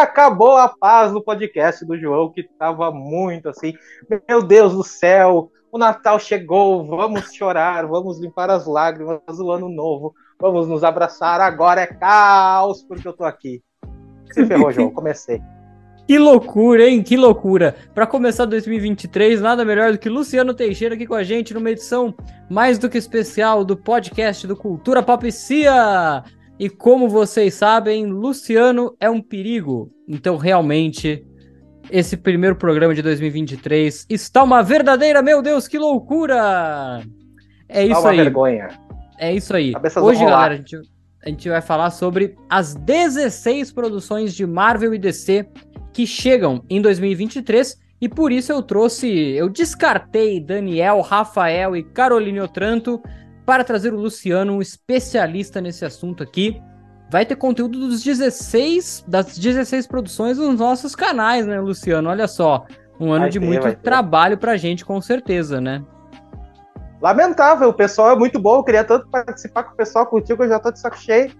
acabou a paz no podcast do João, que tava muito assim. Meu Deus do céu, o Natal chegou, vamos chorar, vamos limpar as lágrimas do ano novo, vamos nos abraçar. Agora é caos, porque eu tô aqui. Se ferrou, João, comecei. Que loucura, hein? Que loucura. Para começar 2023, nada melhor do que Luciano Teixeira aqui com a gente numa edição mais do que especial do podcast do Cultura Papicia. E como vocês sabem, Luciano é um perigo. Então, realmente, esse primeiro programa de 2023 está uma verdadeira, meu Deus, que loucura! É isso aí. vergonha. É isso aí. Hoje, galera, a gente, a gente vai falar sobre as 16 produções de Marvel e DC que chegam em 2023 e por isso eu trouxe, eu descartei Daniel, Rafael e Caroline Otranto para trazer o Luciano, um especialista nesse assunto aqui. Vai ter conteúdo dos 16, das 16 produções nos nossos canais, né, Luciano? Olha só, um ano vai de ter, muito trabalho pra gente, com certeza, né? Lamentável, o pessoal é muito bom, eu queria tanto participar com o pessoal contigo, eu já tô de saco cheio.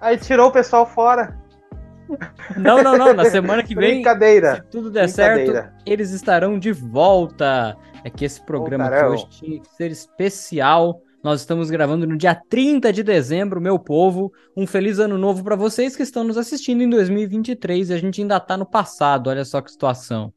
Aí tirou o pessoal fora. Não, não, não. Na semana que vem, se tudo der certo, eles estarão de volta. É que esse programa de hoje tinha que ser especial. Nós estamos gravando no dia 30 de dezembro, meu povo. Um feliz ano novo para vocês que estão nos assistindo em 2023 e a gente ainda tá no passado. Olha só que situação.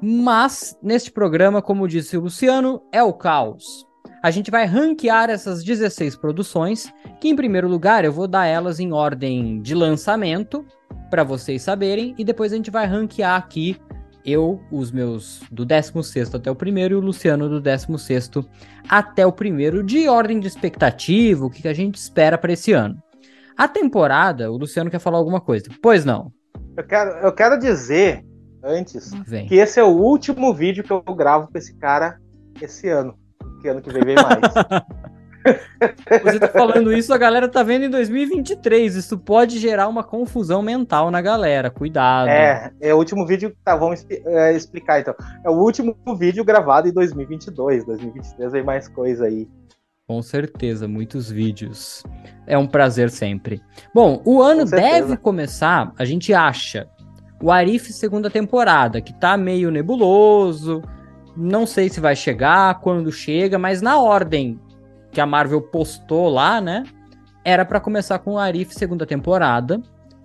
Mas, neste programa, como disse o Luciano, é o caos a gente vai ranquear essas 16 produções, que em primeiro lugar eu vou dar elas em ordem de lançamento, para vocês saberem, e depois a gente vai ranquear aqui eu, os meus do 16 até o primeiro, e o Luciano do 16 até o primeiro, de ordem de expectativa, o que a gente espera para esse ano. A temporada, o Luciano quer falar alguma coisa. Pois não. Eu quero, eu quero dizer, antes, Vem. que esse é o último vídeo que eu gravo com esse cara esse ano que ano que vem vem mais. Você tá falando isso, a galera tá vendo em 2023. Isso pode gerar uma confusão mental na galera. Cuidado. É, é o último vídeo. Tá, vamos é, explicar então. É o último vídeo gravado em 2022. 2023 vem mais coisa aí. Com certeza, muitos vídeos. É um prazer sempre. Bom, o ano deve começar, a gente acha, o Arif segunda temporada, que tá meio nebuloso não sei se vai chegar, quando chega, mas na ordem que a Marvel postou lá, né? Era para começar com o Arif segunda temporada,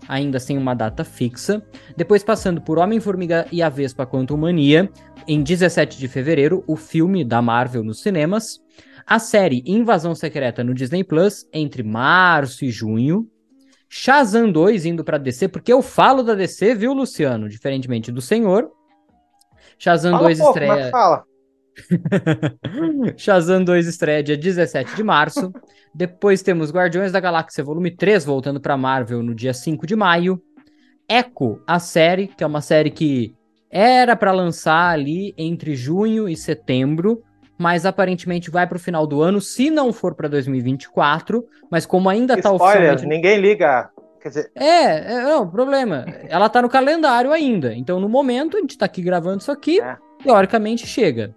ainda sem uma data fixa. Depois passando por Homem-Formiga e a Vespa Quantum Mania, em 17 de fevereiro, o filme da Marvel nos cinemas. A série Invasão Secreta no Disney Plus, entre março e junho. Shazam 2 indo para DC, porque eu falo da DC, viu, Luciano? Diferentemente do senhor. Shazam fala 2 pouco, estreia. fala. Shazam 2 estreia dia 17 de março. Depois temos Guardiões da Galáxia Volume 3 voltando para Marvel no dia 5 de maio. Echo, a série, que é uma série que era para lançar ali entre junho e setembro, mas aparentemente vai para o final do ano, se não for para 2024, mas como ainda está oficialmente ninguém liga Quer dizer... É, é, não, problema. Ela tá no calendário ainda. Então, no momento, a gente tá aqui gravando isso aqui, é. teoricamente chega.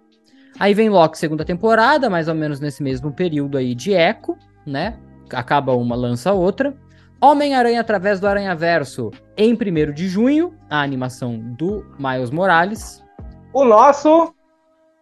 Aí vem Loki segunda temporada, mais ou menos nesse mesmo período aí de Echo, né? Acaba uma, lança outra. Homem-Aranha através do Aranha-Verso em 1 de junho, a animação do Miles Morales. O nosso.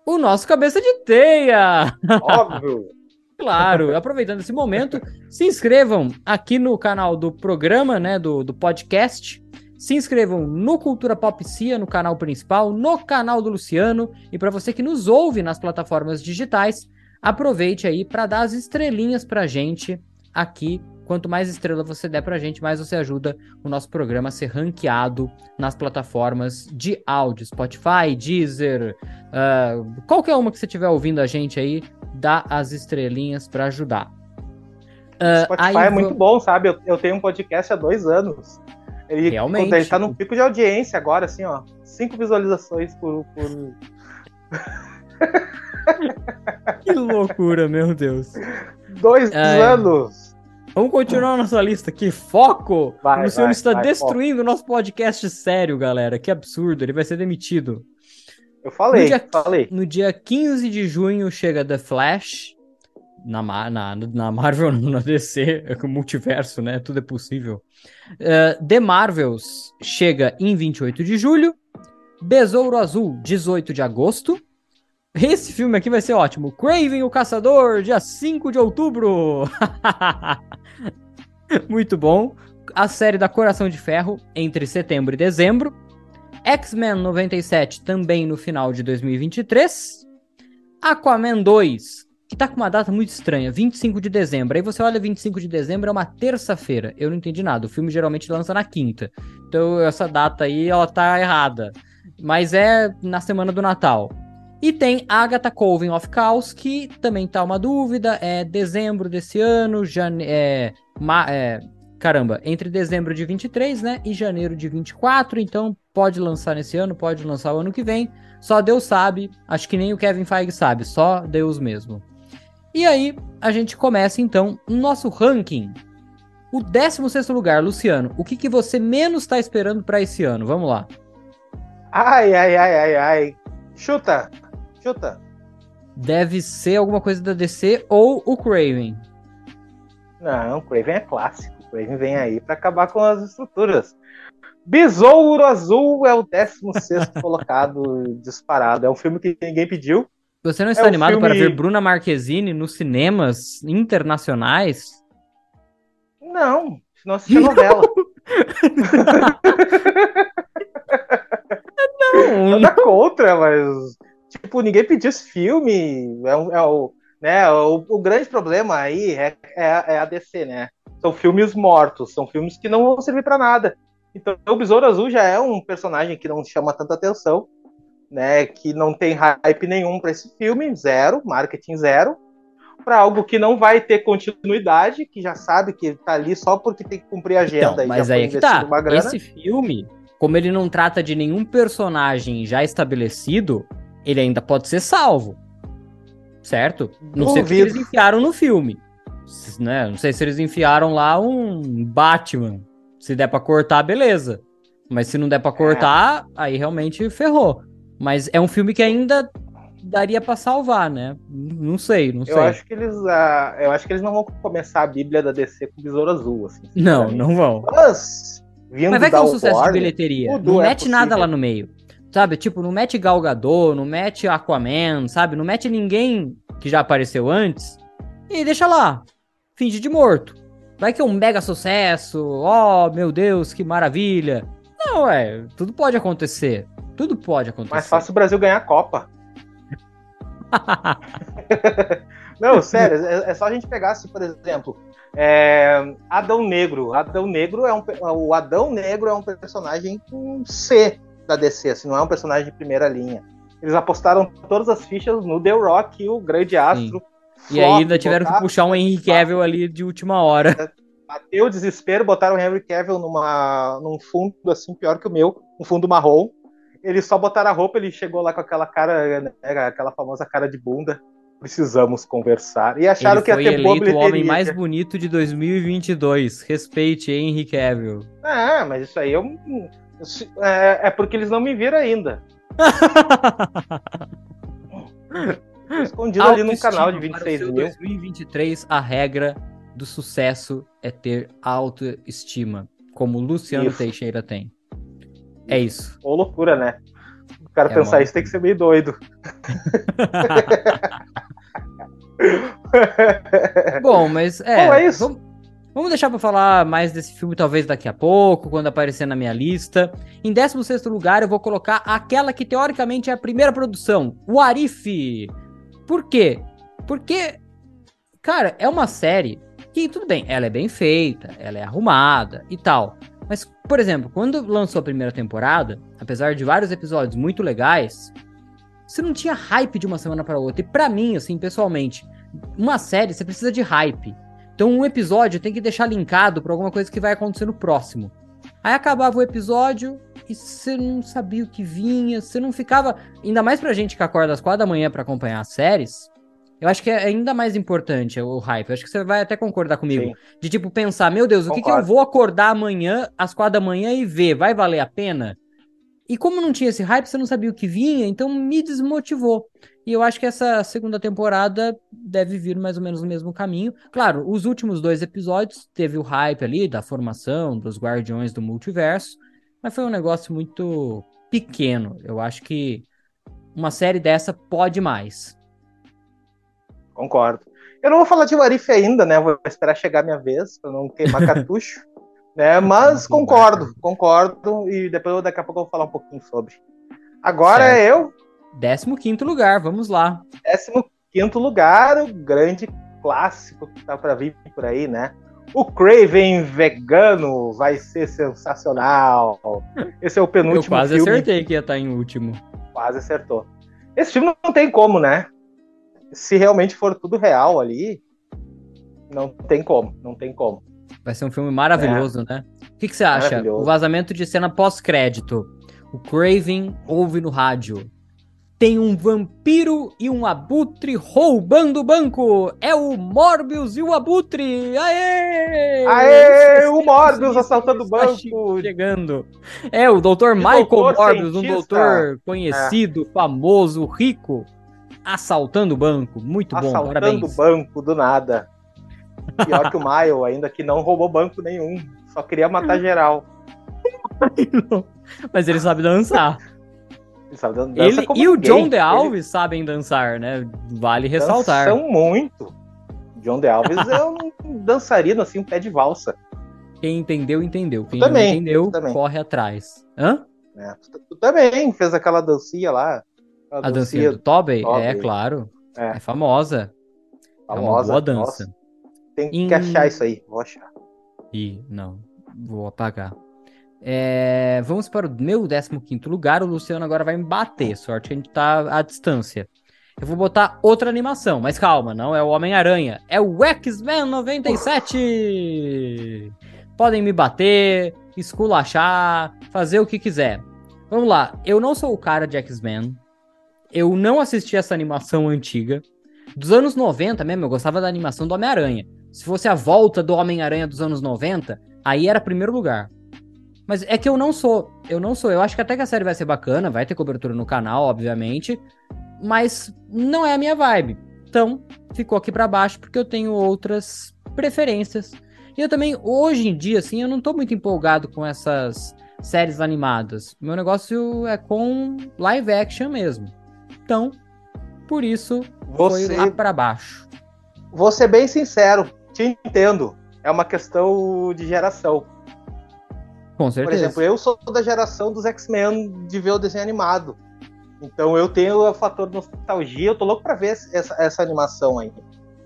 O nosso cabeça de teia! Óbvio! Claro, aproveitando esse momento, se inscrevam aqui no canal do programa, né, do, do podcast. Se inscrevam no Cultura Pop Cia, no canal principal, no canal do Luciano. E para você que nos ouve nas plataformas digitais, aproveite aí para dar as estrelinhas pra gente aqui. Quanto mais estrela você der pra gente, mais você ajuda o nosso programa a ser ranqueado nas plataformas de áudio, Spotify, Deezer, uh, qualquer uma que você estiver ouvindo a gente aí, dá as estrelinhas para ajudar. Uh, Spotify é muito bom, sabe? Eu, eu, tenho um podcast há dois anos. Ele, Realmente. Ele tá num pico de audiência agora, assim, ó. Cinco visualizações por. por... que loucura, meu Deus. Dois é... anos. Vamos continuar nossa lista aqui. Foco! Vai, o Luciano está vai, destruindo o nosso podcast sério, galera. Que absurdo. Ele vai ser demitido. Eu falei, no dia, falei. No dia 15 de junho chega The Flash. Na, na, na Marvel, na DC, é o multiverso, né? Tudo é possível. Uh, The Marvels chega em 28 de julho. Besouro Azul, 18 de agosto. Esse filme aqui vai ser ótimo. Craven o Caçador, dia 5 de outubro. Muito bom. A série da Coração de Ferro, entre setembro e dezembro. X-Men 97, também no final de 2023. Aquaman 2, que tá com uma data muito estranha, 25 de dezembro. Aí você olha 25 de dezembro, é uma terça-feira. Eu não entendi nada. O filme geralmente lança na quinta. Então essa data aí, ela tá errada. Mas é na semana do Natal. E tem Agatha Colvin of Chaos, que também tá uma dúvida. É dezembro desse ano, jane... é, ma... é, caramba, entre dezembro de 23, né, e janeiro de 24, então pode lançar nesse ano, pode lançar o ano que vem. Só Deus sabe, acho que nem o Kevin Feige sabe, só Deus mesmo. E aí, a gente começa então o nosso ranking. O 16 lugar, Luciano, o que, que você menos está esperando para esse ano? Vamos lá. Ai, ai, ai, ai, ai. Chuta, chuta. Deve ser alguma coisa da DC ou o Craven. Não, o Craven é clássico. O Craven vem aí para acabar com as estruturas. Besouro Azul é o 16 colocado disparado. É um filme que ninguém pediu. Você não está é animado filme... para ver Bruna Marquezine nos cinemas internacionais? Não, não assisti a novela. não, Nada contra, mas tipo, ninguém pediu esse filme. É, é o, né, o, o, grande problema aí é, é, é a DC, né? São filmes mortos, são filmes que não vão servir para nada. Então, o Besouro Azul já é um personagem que não chama tanta atenção, né? Que não tem hype nenhum para esse filme, zero, marketing zero, para algo que não vai ter continuidade, que já sabe que tá ali só porque tem que cumprir a agenda. Então, mas aí é que tá. Esse filme, como ele não trata de nenhum personagem já estabelecido, ele ainda pode ser salvo. Certo? Não Duvido. sei o que eles enfiaram no filme. Né? Não sei se eles enfiaram lá um Batman. Se der pra cortar, beleza. Mas se não der pra cortar, é. aí realmente ferrou. Mas é um filme que ainda daria para salvar, né? Não sei, não sei. Eu acho que eles, uh, eu acho que eles não vão começar a Bíblia da DC com Besouro Azul, assim. Não, não vão. Mas, Mas vai que é um sucesso Warner, de bilheteria. Não é mete possível. nada lá no meio. Sabe, tipo, não mete Galgador, não mete Aquaman, sabe? Não mete ninguém que já apareceu antes e deixa lá. Finge de morto. Vai que é um mega sucesso. Oh, meu Deus, que maravilha. Não, é, tudo pode acontecer. Tudo pode acontecer. Mais fácil o Brasil ganhar a Copa. Não, sério, é, é, só a gente pegar, assim, por exemplo, é, Adão Negro. Adão Negro é um, o Adão Negro é um personagem com C da DC, assim, não é um personagem de primeira linha. Eles apostaram todas as fichas no The Rock, o grande astro. Sim. E aí ainda tiveram que puxar um Henry Cavill ali de última hora. É, bateu o desespero, botaram o Henry Cavill numa, num fundo assim, pior que o meu, um fundo marrom, eles só botaram a roupa, ele chegou lá com aquela cara, né, aquela famosa cara de bunda. Precisamos conversar. E acharam ele que ia ter boa bilheteria. o homem mais bonito de 2022. Respeite, Henry Cavill. É, mas isso aí eu, é, é porque eles não me viram ainda. Escondido ali no canal de 26 mil. 2023, a regra do sucesso é ter autoestima, como Luciano isso. Teixeira tem. É isso. Ou loucura, né? O cara é pensar isso tem que ser meio doido. Bom, mas é. Bom, é isso. Vamos, vamos deixar para falar mais desse filme, talvez daqui a pouco, quando aparecer na minha lista. Em 16 lugar, eu vou colocar aquela que teoricamente é a primeira produção, o Arif. Por quê? Porque, cara, é uma série que, tudo bem, ela é bem feita, ela é arrumada e tal. Mas, por exemplo, quando lançou a primeira temporada, apesar de vários episódios muito legais, você não tinha hype de uma semana para outra. E para mim, assim, pessoalmente, uma série você precisa de hype. Então, um episódio tem que deixar linkado para alguma coisa que vai acontecer no próximo. Aí acabava o episódio e você não sabia o que vinha, você não ficava. Ainda mais pra gente que acorda às quatro da manhã para acompanhar as séries, eu acho que é ainda mais importante o hype. Eu acho que você vai até concordar comigo. Sim. De tipo pensar, meu Deus, Concordo. o que, que eu vou acordar amanhã às quatro da manhã e ver? Vai valer a pena? E como não tinha esse hype, você não sabia o que vinha, então me desmotivou. E eu acho que essa segunda temporada deve vir mais ou menos no mesmo caminho. Claro, os últimos dois episódios teve o hype ali da formação dos Guardiões do Multiverso, mas foi um negócio muito pequeno. Eu acho que uma série dessa pode mais. Concordo. Eu não vou falar de Warif ainda, né? Vou esperar chegar a minha vez, para não queimar cartucho. né? Mas concordo, concordo. E depois daqui a pouco eu vou falar um pouquinho sobre. Agora certo. é eu. 15 lugar, vamos lá. 15 lugar, o grande clássico que tá para vir por aí, né? O Craven vegano vai ser sensacional. Esse é o penúltimo Eu quase filme. acertei que ia estar tá em último. Quase acertou. Esse filme não tem como, né? Se realmente for tudo real ali, não tem como, não tem como. Vai ser um filme maravilhoso, é. né? O que, que você acha? O vazamento de cena pós-crédito. O Craven ouve no rádio tem um vampiro e um abutre roubando o banco. É o Morbius e o abutre. Aê! Aê! O Morbius assaltando o banco. Chegando. É, o Dr. Michael doutor Morbius, cientista. um doutor conhecido, é. famoso, rico, assaltando o banco. Muito bom, assaltando parabéns. Assaltando o banco do nada. Pior que o Michael, ainda que não roubou banco nenhum. Só queria matar geral. Mas ele sabe dançar. Ele, ele e o John De Alves ele... sabem dançar, né? Vale ressaltar. Dançam muito. John De Alves é um dançarino, assim, um pé de valsa. Quem entendeu, entendeu. Quem não entendeu, corre atrás. Hã? É, tu, tu, também fez aquela dancinha lá. A dancinha, dancinha do Tobey? É, claro. É, é famosa. Famosa. É uma boa dança. Nossa. Tem que achar isso aí. Vou achar. Ih, não. Vou apagar. É, vamos para o meu 15 lugar. O Luciano agora vai me bater. Sorte a gente tá à distância. Eu vou botar outra animação, mas calma, não é o Homem-Aranha, é o X-Men 97! Podem me bater, esculachar, fazer o que quiser. Vamos lá, eu não sou o cara de X-Men. Eu não assisti essa animação antiga. Dos anos 90 mesmo, eu gostava da animação do Homem-Aranha. Se fosse a volta do Homem-Aranha dos anos 90, aí era primeiro lugar. Mas é que eu não sou. Eu não sou. Eu acho que até que a série vai ser bacana, vai ter cobertura no canal, obviamente. Mas não é a minha vibe. Então, ficou aqui para baixo porque eu tenho outras preferências. E eu também, hoje em dia, assim, eu não tô muito empolgado com essas séries animadas. Meu negócio é com live action mesmo. Então, por isso, Você... foi lá pra baixo. Vou ser bem sincero, te entendo. É uma questão de geração. Com certeza. Por exemplo, eu sou da geração dos X-Men de ver o desenho animado. Então eu tenho o fator nostalgia, eu tô louco pra ver essa, essa animação aí.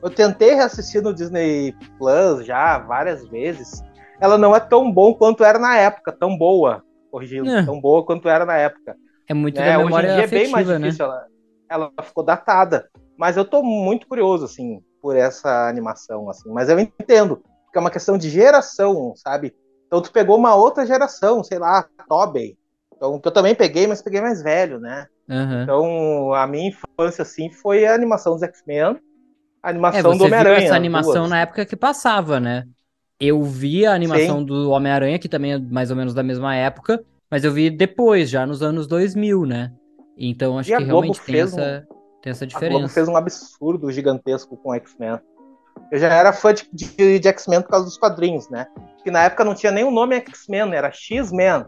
Eu tentei reassistir no Disney Plus já várias vezes. Ela não é tão bom quanto era na época, tão boa, corrigindo, é. tão boa quanto era na época. É muito né? da memória Hoje em dia é bem mais né? difícil, né? ela, ela ficou datada. Mas eu tô muito curioso, assim, por essa animação, assim. Mas eu entendo, porque é uma questão de geração, sabe? Então tu pegou uma outra geração, sei lá, Tobey. Então, que eu também peguei, mas peguei mais velho, né? Uhum. Então, a minha infância, assim, foi a animação dos X-Men, a animação é, do Homem-Aranha. essa animação duas. na época que passava, né? Eu vi a animação Sim. do Homem-Aranha, que também é mais ou menos da mesma época, mas eu vi depois, já nos anos 2000, né? Então, acho e que realmente tem essa, um... tem essa diferença. A Globo fez um absurdo gigantesco com X-Men. Eu já era fã de, de, de X-Men por causa dos quadrinhos, né? Que na época não tinha nem o nome X-Men, era X-Men.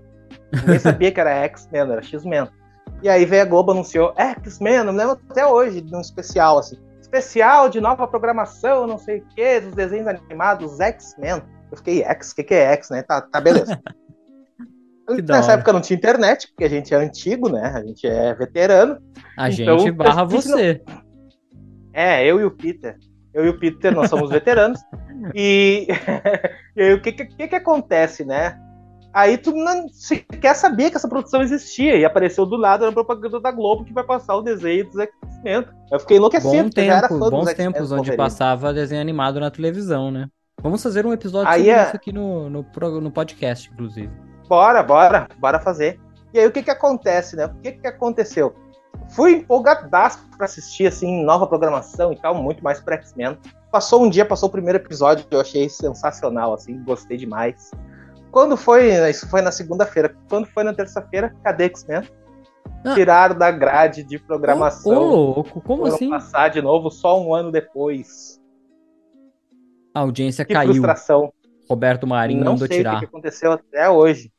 Ninguém sabia que era X-Men, era X-Men. E aí veio a Globo anunciou X-Men, eu me lembro até hoje de um especial, assim. Especial de nova programação, não sei o quê, dos desenhos animados X-Men. Eu fiquei X, o que, que é X, né? Tá, tá beleza. Nessa época não tinha internet, porque a gente é antigo, né? A gente é veterano. A então, gente barra você. Não... É, eu e o Peter eu e o Peter, nós somos veteranos. E, e aí, o que, que, que acontece, né? Aí tu não quer saber que essa produção existia e apareceu do lado na propaganda da Globo que vai passar o desenho dos X-Men. Eu fiquei enlouquecido, Bom tempo, já era fã bons tempos onde passava desenho animado na televisão, né? Vamos fazer um episódio aí sobre é... isso aqui no, no, no podcast, inclusive. Bora, bora, bora fazer. E aí o que que acontece, né? O que que aconteceu? fui empolgadaço para assistir, assim, nova programação e tal, muito mais para X-Men. Passou um dia, passou o primeiro episódio, eu achei sensacional, assim, gostei demais. quando foi, isso foi na segunda-feira, quando foi na terça-feira, cadê X-Men? Ah. Tiraram da grade de programação. Ô, louco, como assim? passar de novo só um ano depois. A audiência que caiu. frustração. Roberto Marinho não mandou sei tirar. O que aconteceu até hoje.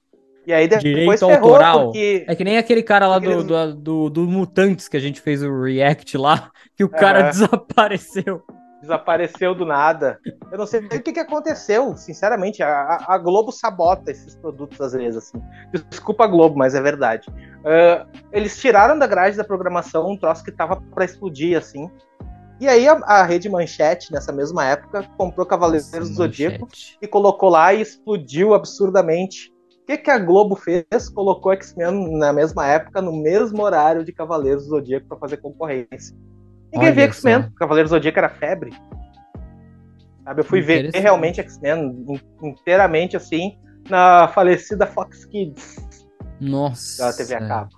E aí depois Direito autoral. Porque... É que nem aquele cara lá do, do, do, do, Mutantes que a gente fez o react lá, que o cara é. desapareceu. Desapareceu do nada. Eu não sei o que, que aconteceu, sinceramente. A, a, Globo sabota esses produtos às vezes, assim. Desculpa a Globo, mas é verdade. Uh, eles tiraram da grade da programação um troço que tava para explodir, assim. E aí a, a, Rede Manchete, nessa mesma época, comprou Cavaleiros do Zodíaco e colocou lá e explodiu absurdamente. O que, que a Globo fez? Colocou X-Men na mesma época, no mesmo horário de Cavaleiros do Zodíaco para fazer concorrência. Ninguém vê X-Men, Cavaleiros do Zodíaco era febre. Sabe, eu fui ver realmente X-Men inteiramente assim na falecida Fox Kids. Nossa. Da TV a cabo.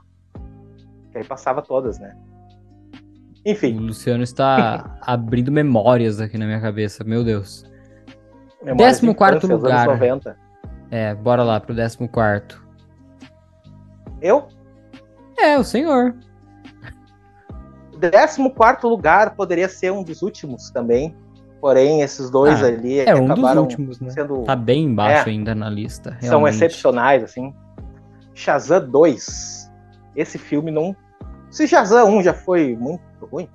Que aí passava todas, né? Enfim. O Luciano está abrindo memórias aqui na minha cabeça, meu Deus. Memórias 14 de lugar. 90. É, bora lá pro 14. Eu? É, o senhor. 14 lugar poderia ser um dos últimos também. Porém, esses dois ah, ali é um dos últimos, né? Sendo... Tá bem embaixo é, ainda na lista. Realmente. São excepcionais, assim. Shazam 2. Esse filme não. Se Shazam 1 já foi muito ruim,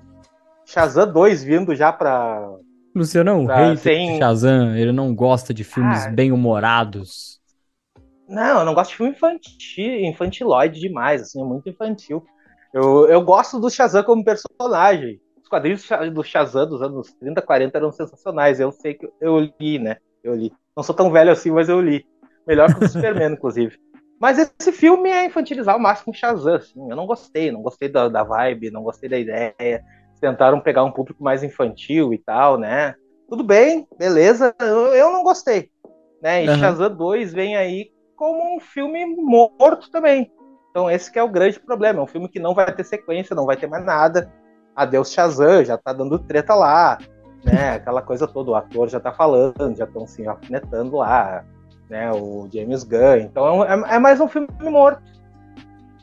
Shazam 2 vindo já pra Luciano é um rei sem... Shazam, ele não gosta de filmes ah, bem-humorados. Não, eu não gosto de filme infantil, infantiloide demais, assim, é muito infantil. Eu, eu gosto do Shazam como personagem. Os quadrinhos do Shazam dos anos 30, 40 eram sensacionais. Eu sei que eu li, né? Eu li. Não sou tão velho assim, mas eu li. Melhor que o Superman, inclusive. Mas esse filme é infantilizar o máximo Shazam, assim. Eu não gostei, não gostei da, da vibe, não gostei da ideia tentaram pegar um público mais infantil e tal, né? Tudo bem, beleza, eu, eu não gostei. Né? E uhum. Shazam 2 vem aí como um filme morto também. Então esse que é o grande problema, é um filme que não vai ter sequência, não vai ter mais nada. Adeus Shazam, já tá dando treta lá, né? Aquela coisa toda, o ator já tá falando, já estão se alfinetando lá, né? O James Gunn. Então é, é mais um filme morto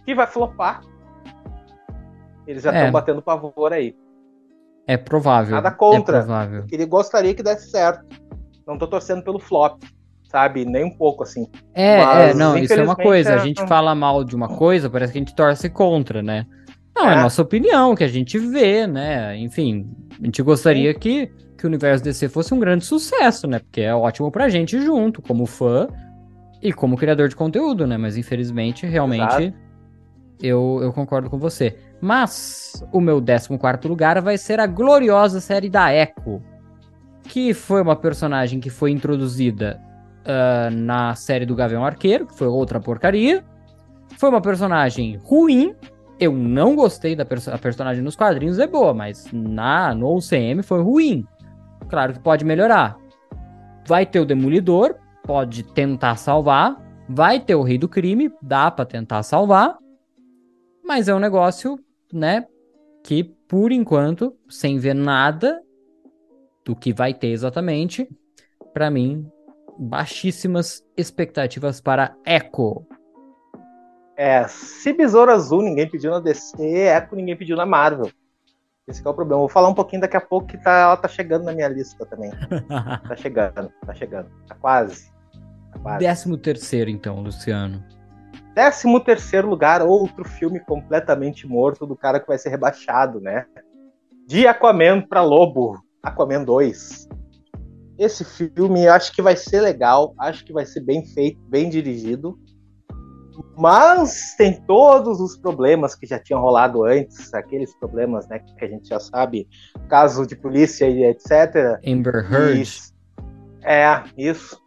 que vai flopar. Eles já estão é. batendo pavor aí. É provável. Nada contra. É provável. Ele gostaria que desse certo. Não tô torcendo pelo flop, sabe? Nem um pouco, assim. É, Mas, é não, isso é uma coisa. A é gente fala mal de uma coisa, parece que a gente torce contra, né? Não, é, é a nossa opinião, que a gente vê, né? Enfim, a gente gostaria que, que o universo DC fosse um grande sucesso, né? Porque é ótimo pra gente junto, como fã e como criador de conteúdo, né? Mas infelizmente, realmente, eu, eu concordo com você. Mas o meu 14 lugar vai ser a gloriosa série da Echo, que foi uma personagem que foi introduzida uh, na série do Gavião Arqueiro, que foi outra porcaria. Foi uma personagem ruim. Eu não gostei da perso personagem nos quadrinhos, é boa, mas na no UCM foi ruim. Claro que pode melhorar. Vai ter o Demolidor, pode tentar salvar. Vai ter o Rei do Crime, dá para tentar salvar. Mas é um negócio né? Que por enquanto, sem ver nada do que vai ter exatamente, para mim, baixíssimas expectativas para Echo. É, se Besouro Azul ninguém pediu na DC, Echo ninguém pediu na Marvel. Esse é o problema. Vou falar um pouquinho daqui a pouco que tá, ela tá chegando na minha lista também. tá chegando, tá chegando. Tá quase. Tá quase. Décimo terceiro, então, Luciano. 13 terceiro lugar, outro filme completamente morto do cara que vai ser rebaixado, né? De Aquaman para Lobo, Aquaman 2. Esse filme acho que vai ser legal, acho que vai ser bem feito, bem dirigido, mas tem todos os problemas que já tinham rolado antes, aqueles problemas, né, que a gente já sabe, caso de polícia e etc. Amber Heard. Isso. É, isso.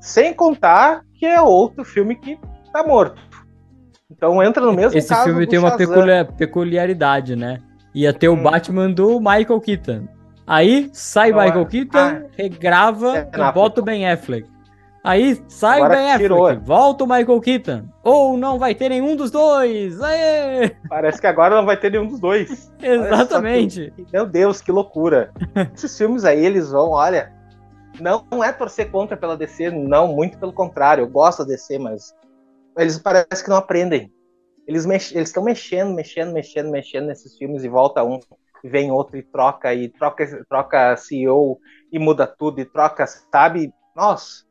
Sem contar que é outro filme que tá morto. Então entra no mesmo Esse filme tem uma peculiar, peculiaridade, né? Ia ter hum. o Batman do Michael Keaton. Aí sai o Michael Keaton, ah, regrava é e bota o Ben Affleck. Aí sai Agora o Ben tirou. Affleck, volta o Michael Keaton. Ou não vai ter nenhum dos dois. Aê! Parece que agora não vai ter nenhum dos dois. Exatamente. Que, meu Deus, que loucura. Esses filmes aí, eles vão, olha, não é torcer contra pela DC, não, muito pelo contrário. Eu gosto da DC, mas eles parece que não aprendem. Eles estão mex mexendo, mexendo, mexendo, mexendo nesses filmes e volta um, e vem outro e troca, e troca, troca CEO e muda tudo, e troca, sabe? Nossa,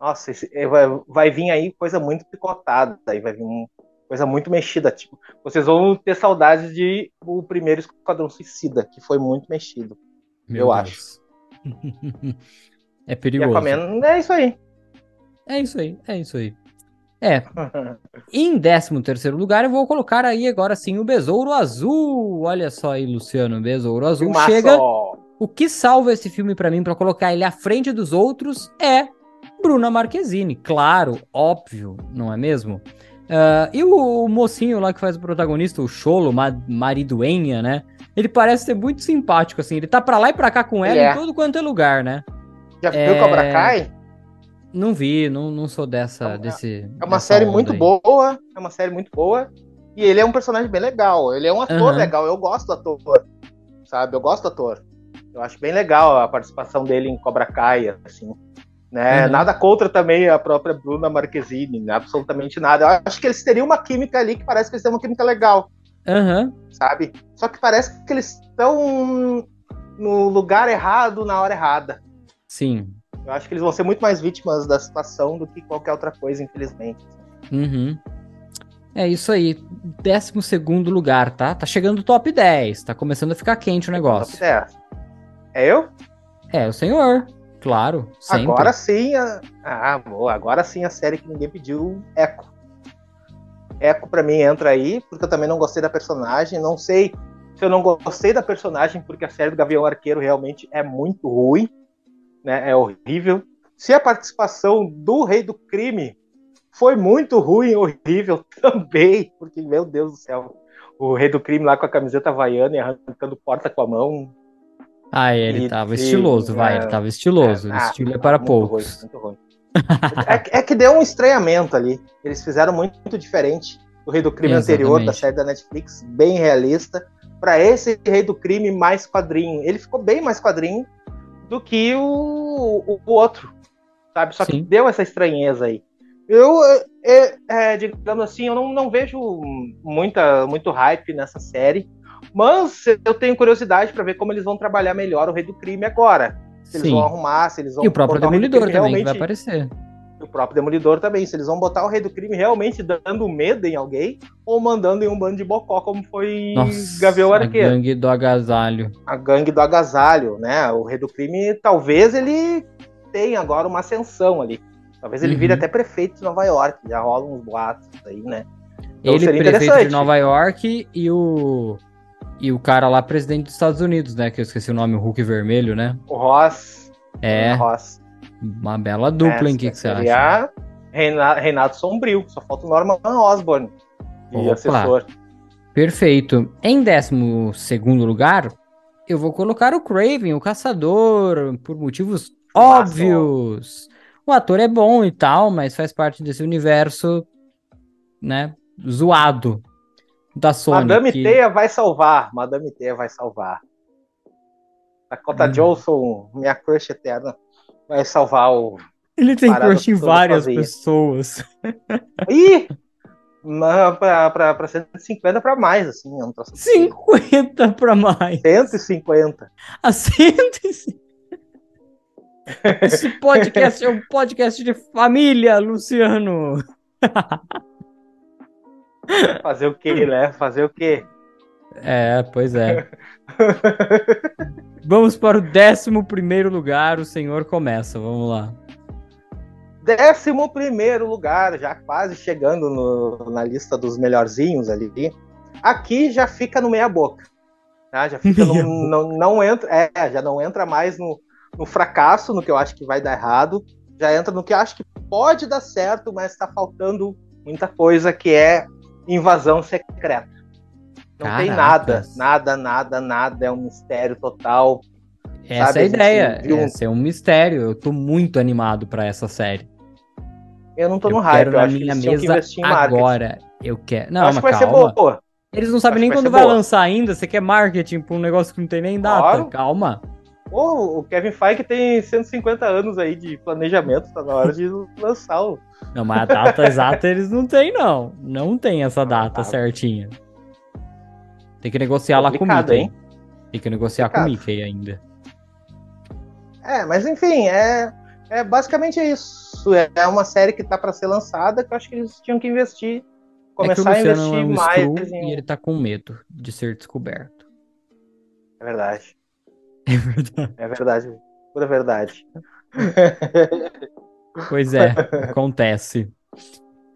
nossa, é, vai, vir aí coisa muito picotada, aí vai vir uma coisa muito mexida. Tipo, vocês vão ter saudades de o primeiro Esquadrão Suicida, que foi muito mexido. Meu eu Deus. acho. é perigoso. Aquaman, é isso aí. É isso aí, é isso aí. É. em 13 terceiro lugar, eu vou colocar aí agora sim o Besouro Azul. Olha só aí, Luciano, Besouro Azul chega. O que salva esse filme para mim para colocar ele à frente dos outros é Bruna Marquezine, claro, óbvio, não é mesmo? Uh, e o, o, mocinho lá que faz o protagonista, o Cholo, ma maridoenha, né? Ele parece ser muito simpático, assim. Ele tá pra lá e pra cá com ela é. em todo quanto é lugar, né? Já viu é... Cobra Kai? Não vi, não, não sou dessa. É, desse, é uma série muito aí. boa. É uma série muito boa. E ele é um personagem bem legal. Ele é um ator uhum. legal. Eu gosto do ator. Sabe? Eu gosto do ator. Eu acho bem legal a participação dele em Cobra Kai, assim. Né? Uhum. Nada contra também a própria Bruna Marquezine, né? absolutamente nada. Eu acho que eles teriam uma química ali que parece que eles têm uma química legal. Uhum. Sabe? Só que parece que eles estão no lugar errado na hora errada. Sim. Eu acho que eles vão ser muito mais vítimas da situação do que qualquer outra coisa, infelizmente. Uhum. É isso aí. 12 lugar, tá? Tá chegando o top 10. Tá começando a ficar quente o negócio. Top 10. É eu? É, o senhor. Claro. Sempre. Agora sim. A... Ah, boa. Agora sim a série que ninguém pediu, Echo. Echo para mim entra aí, porque eu também não gostei da personagem. Não sei se eu não gostei da personagem, porque a série do Gavião Arqueiro realmente é muito ruim, né? É horrível. Se a participação do Rei do Crime foi muito ruim, horrível também, porque, meu Deus do céu, o Rei do Crime lá com a camiseta havaiana e arrancando porta com a mão. Ah, ele e, tava estiloso, vai, é, ele tava estiloso. É, ah, estilo é para poucos. Ruim, muito ruim. é, é, que deu um estranhamento ali. Eles fizeram muito, muito diferente do Rei do Crime anterior, da série da Netflix, bem realista, para esse Rei do Crime mais quadrinho. Ele ficou bem mais quadrinho do que o, o, o outro, sabe? Só Sim. que deu essa estranheza aí. Eu, é, é, digamos assim, eu não, não vejo muita, muito hype nessa série, mas eu tenho curiosidade para ver como eles vão trabalhar melhor o Rei do Crime agora. Se Sim. eles vão arrumar, se eles vão. E o próprio Demolidor também realmente... vai aparecer. O próprio Demolidor também. Se eles vão botar o Rei do Crime realmente dando medo em alguém ou mandando em um bando de bocó, como foi Nossa, Gavião Arqueiro. A gangue do agasalho. A gangue do agasalho, né? O Rei do Crime, talvez ele tenha agora uma ascensão ali. Talvez ele uhum. vire até prefeito de Nova York. Já rolam uns boatos aí, né? Então, ele prefeito de Nova York e o e o cara lá, presidente dos Estados Unidos, né? Que eu esqueci o nome, o Hulk Vermelho, né? O Ross. É. O Ross. Uma bela dupla, hein? O que, que você acha? Renato, Renato Sombrio. Só falta o Norman Osborn. E assessor. Perfeito. Em 12 lugar, eu vou colocar o Craven, o caçador, por motivos óbvios. O ator é bom e tal, mas faz parte desse universo, né? Zoado da Sony. Madame que... Teia vai salvar. Madame Teia vai salvar. Dakota hum. Johnson, minha crush eterna, vai salvar o. Ele tem crush em várias pessoas. Ih! Pra, pra, pra 150 pra mais, assim. Eu não tô 50 pra mais. 150. A 150. Esse podcast é um podcast de família, Luciano. Fazer o que, né? Fazer o quê? É, pois é. Vamos para o décimo primeiro lugar, o senhor começa, vamos lá. Décimo primeiro lugar, já quase chegando no, na lista dos melhorzinhos ali. Aqui já fica no meia boca. Tá? Já fica no, não, não entra, é, já não entra mais no, no fracasso, no que eu acho que vai dar errado. Já entra no que eu acho que pode dar certo, mas está faltando muita coisa que é invasão secreta. Não Caracas. tem nada, nada, nada, nada. É um mistério total. Essa sabe? é a ideia. Viu... Esse é um mistério. Eu tô muito animado para essa série. Eu não tô eu no hype. Quero eu na minha mesa agora. Eu quero. Não, eu acho mas que vai calma. ser boa. Eles não sabem nem quando vai, vai lançar ainda. Você quer marketing pra um negócio que não tem nem data. Claro. Calma. Pô, o Kevin Feige tem 150 anos aí de planejamento, tá na hora de lançar o. Não, mas a data exata eles não têm, não. Não tem essa data tá. certinha. Tem que negociar lá com o Mickey. Hein? Tem que negociar Complicado. com o Mickey ainda. É, mas enfim, é, é basicamente isso. É uma série que tá para ser lançada que eu acho que eles tinham que investir. Começar é que a investir é um mais. Em... E ele tá com medo de ser descoberto. É verdade. É verdade. É verdade. Pura verdade. Pois é, acontece.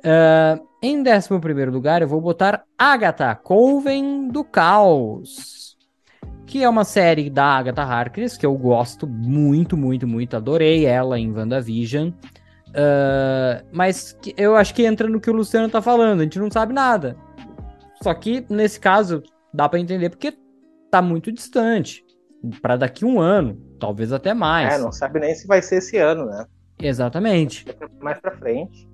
Uh, em 11 lugar, eu vou botar Agatha, Coven do Caos. Que é uma série da Agatha Harkness que eu gosto muito, muito, muito. Adorei ela em WandaVision. Uh, mas eu acho que entra no que o Luciano tá falando. A gente não sabe nada. Só que, nesse caso, dá para entender porque tá muito distante para daqui um ano, talvez até mais. É, não sabe nem se vai ser esse ano, né? Exatamente. Mais para frente.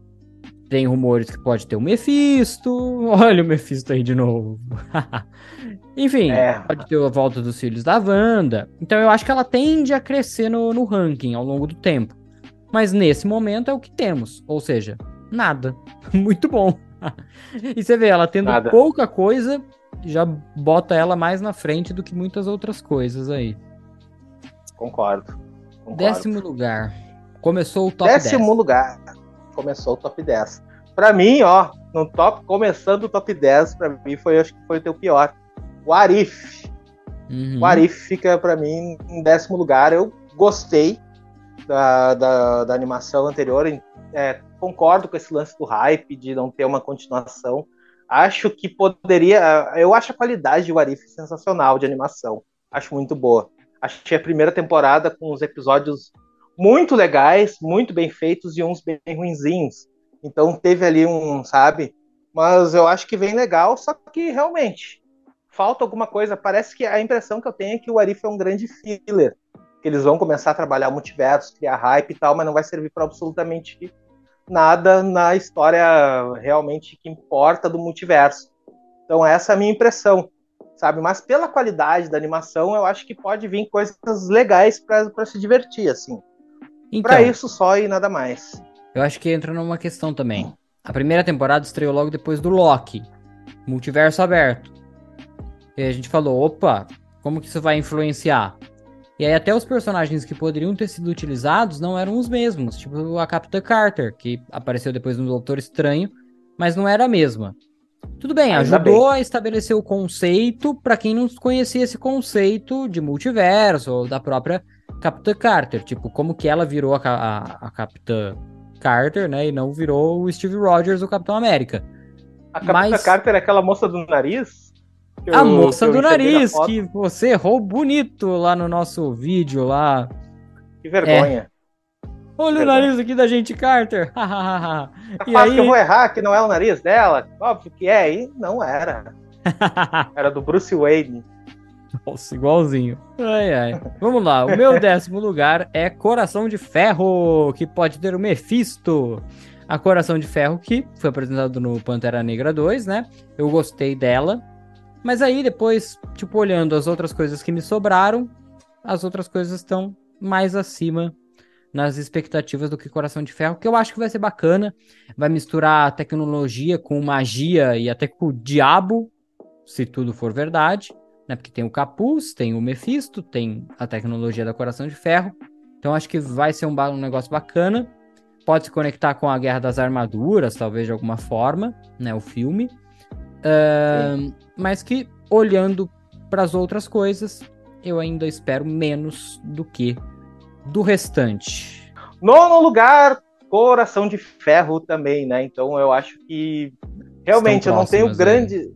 Tem rumores que pode ter o Mephisto. Olha o Mephisto aí de novo. Enfim, é. pode ter a volta dos filhos da Wanda. Então eu acho que ela tende a crescer no, no ranking ao longo do tempo. Mas nesse momento é o que temos. Ou seja, nada. Muito bom. e você vê, ela tendo nada. pouca coisa já bota ela mais na frente do que muitas outras coisas aí. Concordo. concordo. Décimo lugar. Começou o top Décimo 10. Décimo lugar. Começou o top 10. Pra mim, ó, no top, começando o top 10, pra mim foi, acho que foi o teu pior. O Arif. Uhum. O Arif fica pra mim em décimo lugar. Eu gostei da, da, da animação anterior. É, concordo com esse lance do hype de não ter uma continuação Acho que poderia. Eu acho a qualidade de Warif sensacional de animação. Acho muito boa. Achei a primeira temporada com os episódios muito legais, muito bem feitos e uns bem ruinzinhos. Então teve ali um, sabe? Mas eu acho que vem legal, só que realmente falta alguma coisa. Parece que a impressão que eu tenho é que o Arif é um grande filler. Que eles vão começar a trabalhar multiverso, criar hype e tal, mas não vai servir para absolutamente nada na história realmente que importa do multiverso. Então essa é a minha impressão, sabe? Mas pela qualidade da animação, eu acho que pode vir coisas legais para se divertir, assim. Então, para isso só e nada mais. Eu acho que entra numa questão também. A primeira temporada estreou logo depois do Loki, multiverso aberto. E a gente falou, opa, como que isso vai influenciar? E aí até os personagens que poderiam ter sido utilizados não eram os mesmos, tipo a Capitã Carter, que apareceu depois no Doutor Estranho, mas não era a mesma. Tudo bem, Ainda ajudou bem. a estabelecer o conceito para quem não conhecia esse conceito de multiverso ou da própria Capitã Carter, tipo como que ela virou a, a, a Capitã Carter, né, e não virou o Steve Rogers, o Capitão América. A Capitã mas... Carter é aquela moça do nariz? A moça do nariz, que você errou bonito lá no nosso vídeo lá. Que vergonha. É. Olha o nariz aqui da gente, Carter. tá e aí... que eu vou errar, que não é o nariz dela. Óbvio que é, e não era. era do Bruce Wayne. Nossa, igualzinho. Ai, ai. Vamos lá, o meu décimo lugar é Coração de Ferro, que pode ter o Mephisto. A Coração de Ferro, que foi apresentado no Pantera Negra 2, né? Eu gostei dela. Mas aí depois, tipo, olhando as outras coisas que me sobraram, as outras coisas estão mais acima nas expectativas do que Coração de Ferro, que eu acho que vai ser bacana. Vai misturar tecnologia com magia e até com o diabo, se tudo for verdade, né? Porque tem o capuz, tem o Mephisto, tem a tecnologia da Coração de Ferro. Então acho que vai ser um, um negócio bacana. Pode se conectar com a Guerra das Armaduras, talvez de alguma forma, né? O filme. Uh, mas que, olhando para as outras coisas, eu ainda espero menos do que do restante. Nono lugar, Coração de Ferro também, né? Então eu acho que realmente eu não tenho grande,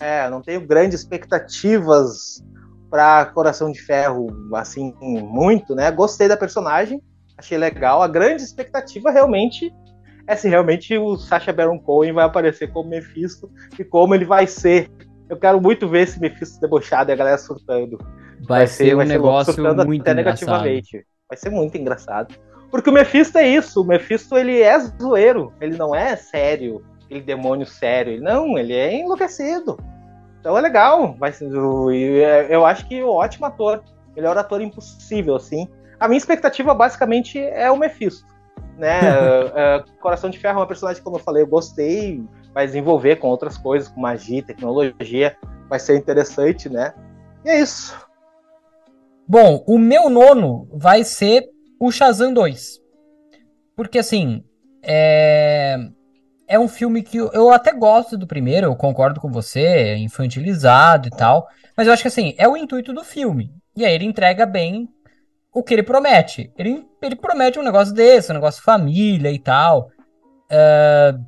é, não tenho grandes expectativas para Coração de Ferro, assim, muito, né? Gostei da personagem, achei legal. A grande expectativa realmente é se realmente o Sacha Baron Cohen vai aparecer como Mephisto e como ele vai ser. Eu quero muito ver esse Mephisto debochado e a galera surtando. Vai, vai ser, um vai negócio ser muito até negativamente. Vai ser muito engraçado. Porque o Mephisto é isso, o Mephisto ele é zoeiro, ele não é sério, aquele demônio sério. Não, ele é enlouquecido. Então é legal, vai ser, é, eu acho que o ótimo ator. melhor ator impossível, assim. A minha expectativa basicamente é o Mephisto, né? uh, Coração de Ferro é uma personagem, como eu falei, eu gostei, vai desenvolver com outras coisas, com magia, tecnologia, vai ser interessante, né? E é isso. Bom, o meu nono vai ser o Shazam 2. Porque assim, é é um filme que eu, eu, até gosto do primeiro, eu concordo com você, é infantilizado e tal. Mas eu acho que assim, é o intuito do filme. E aí ele entrega bem o que ele promete. Ele, ele promete um negócio desse, um negócio família e tal. Uh,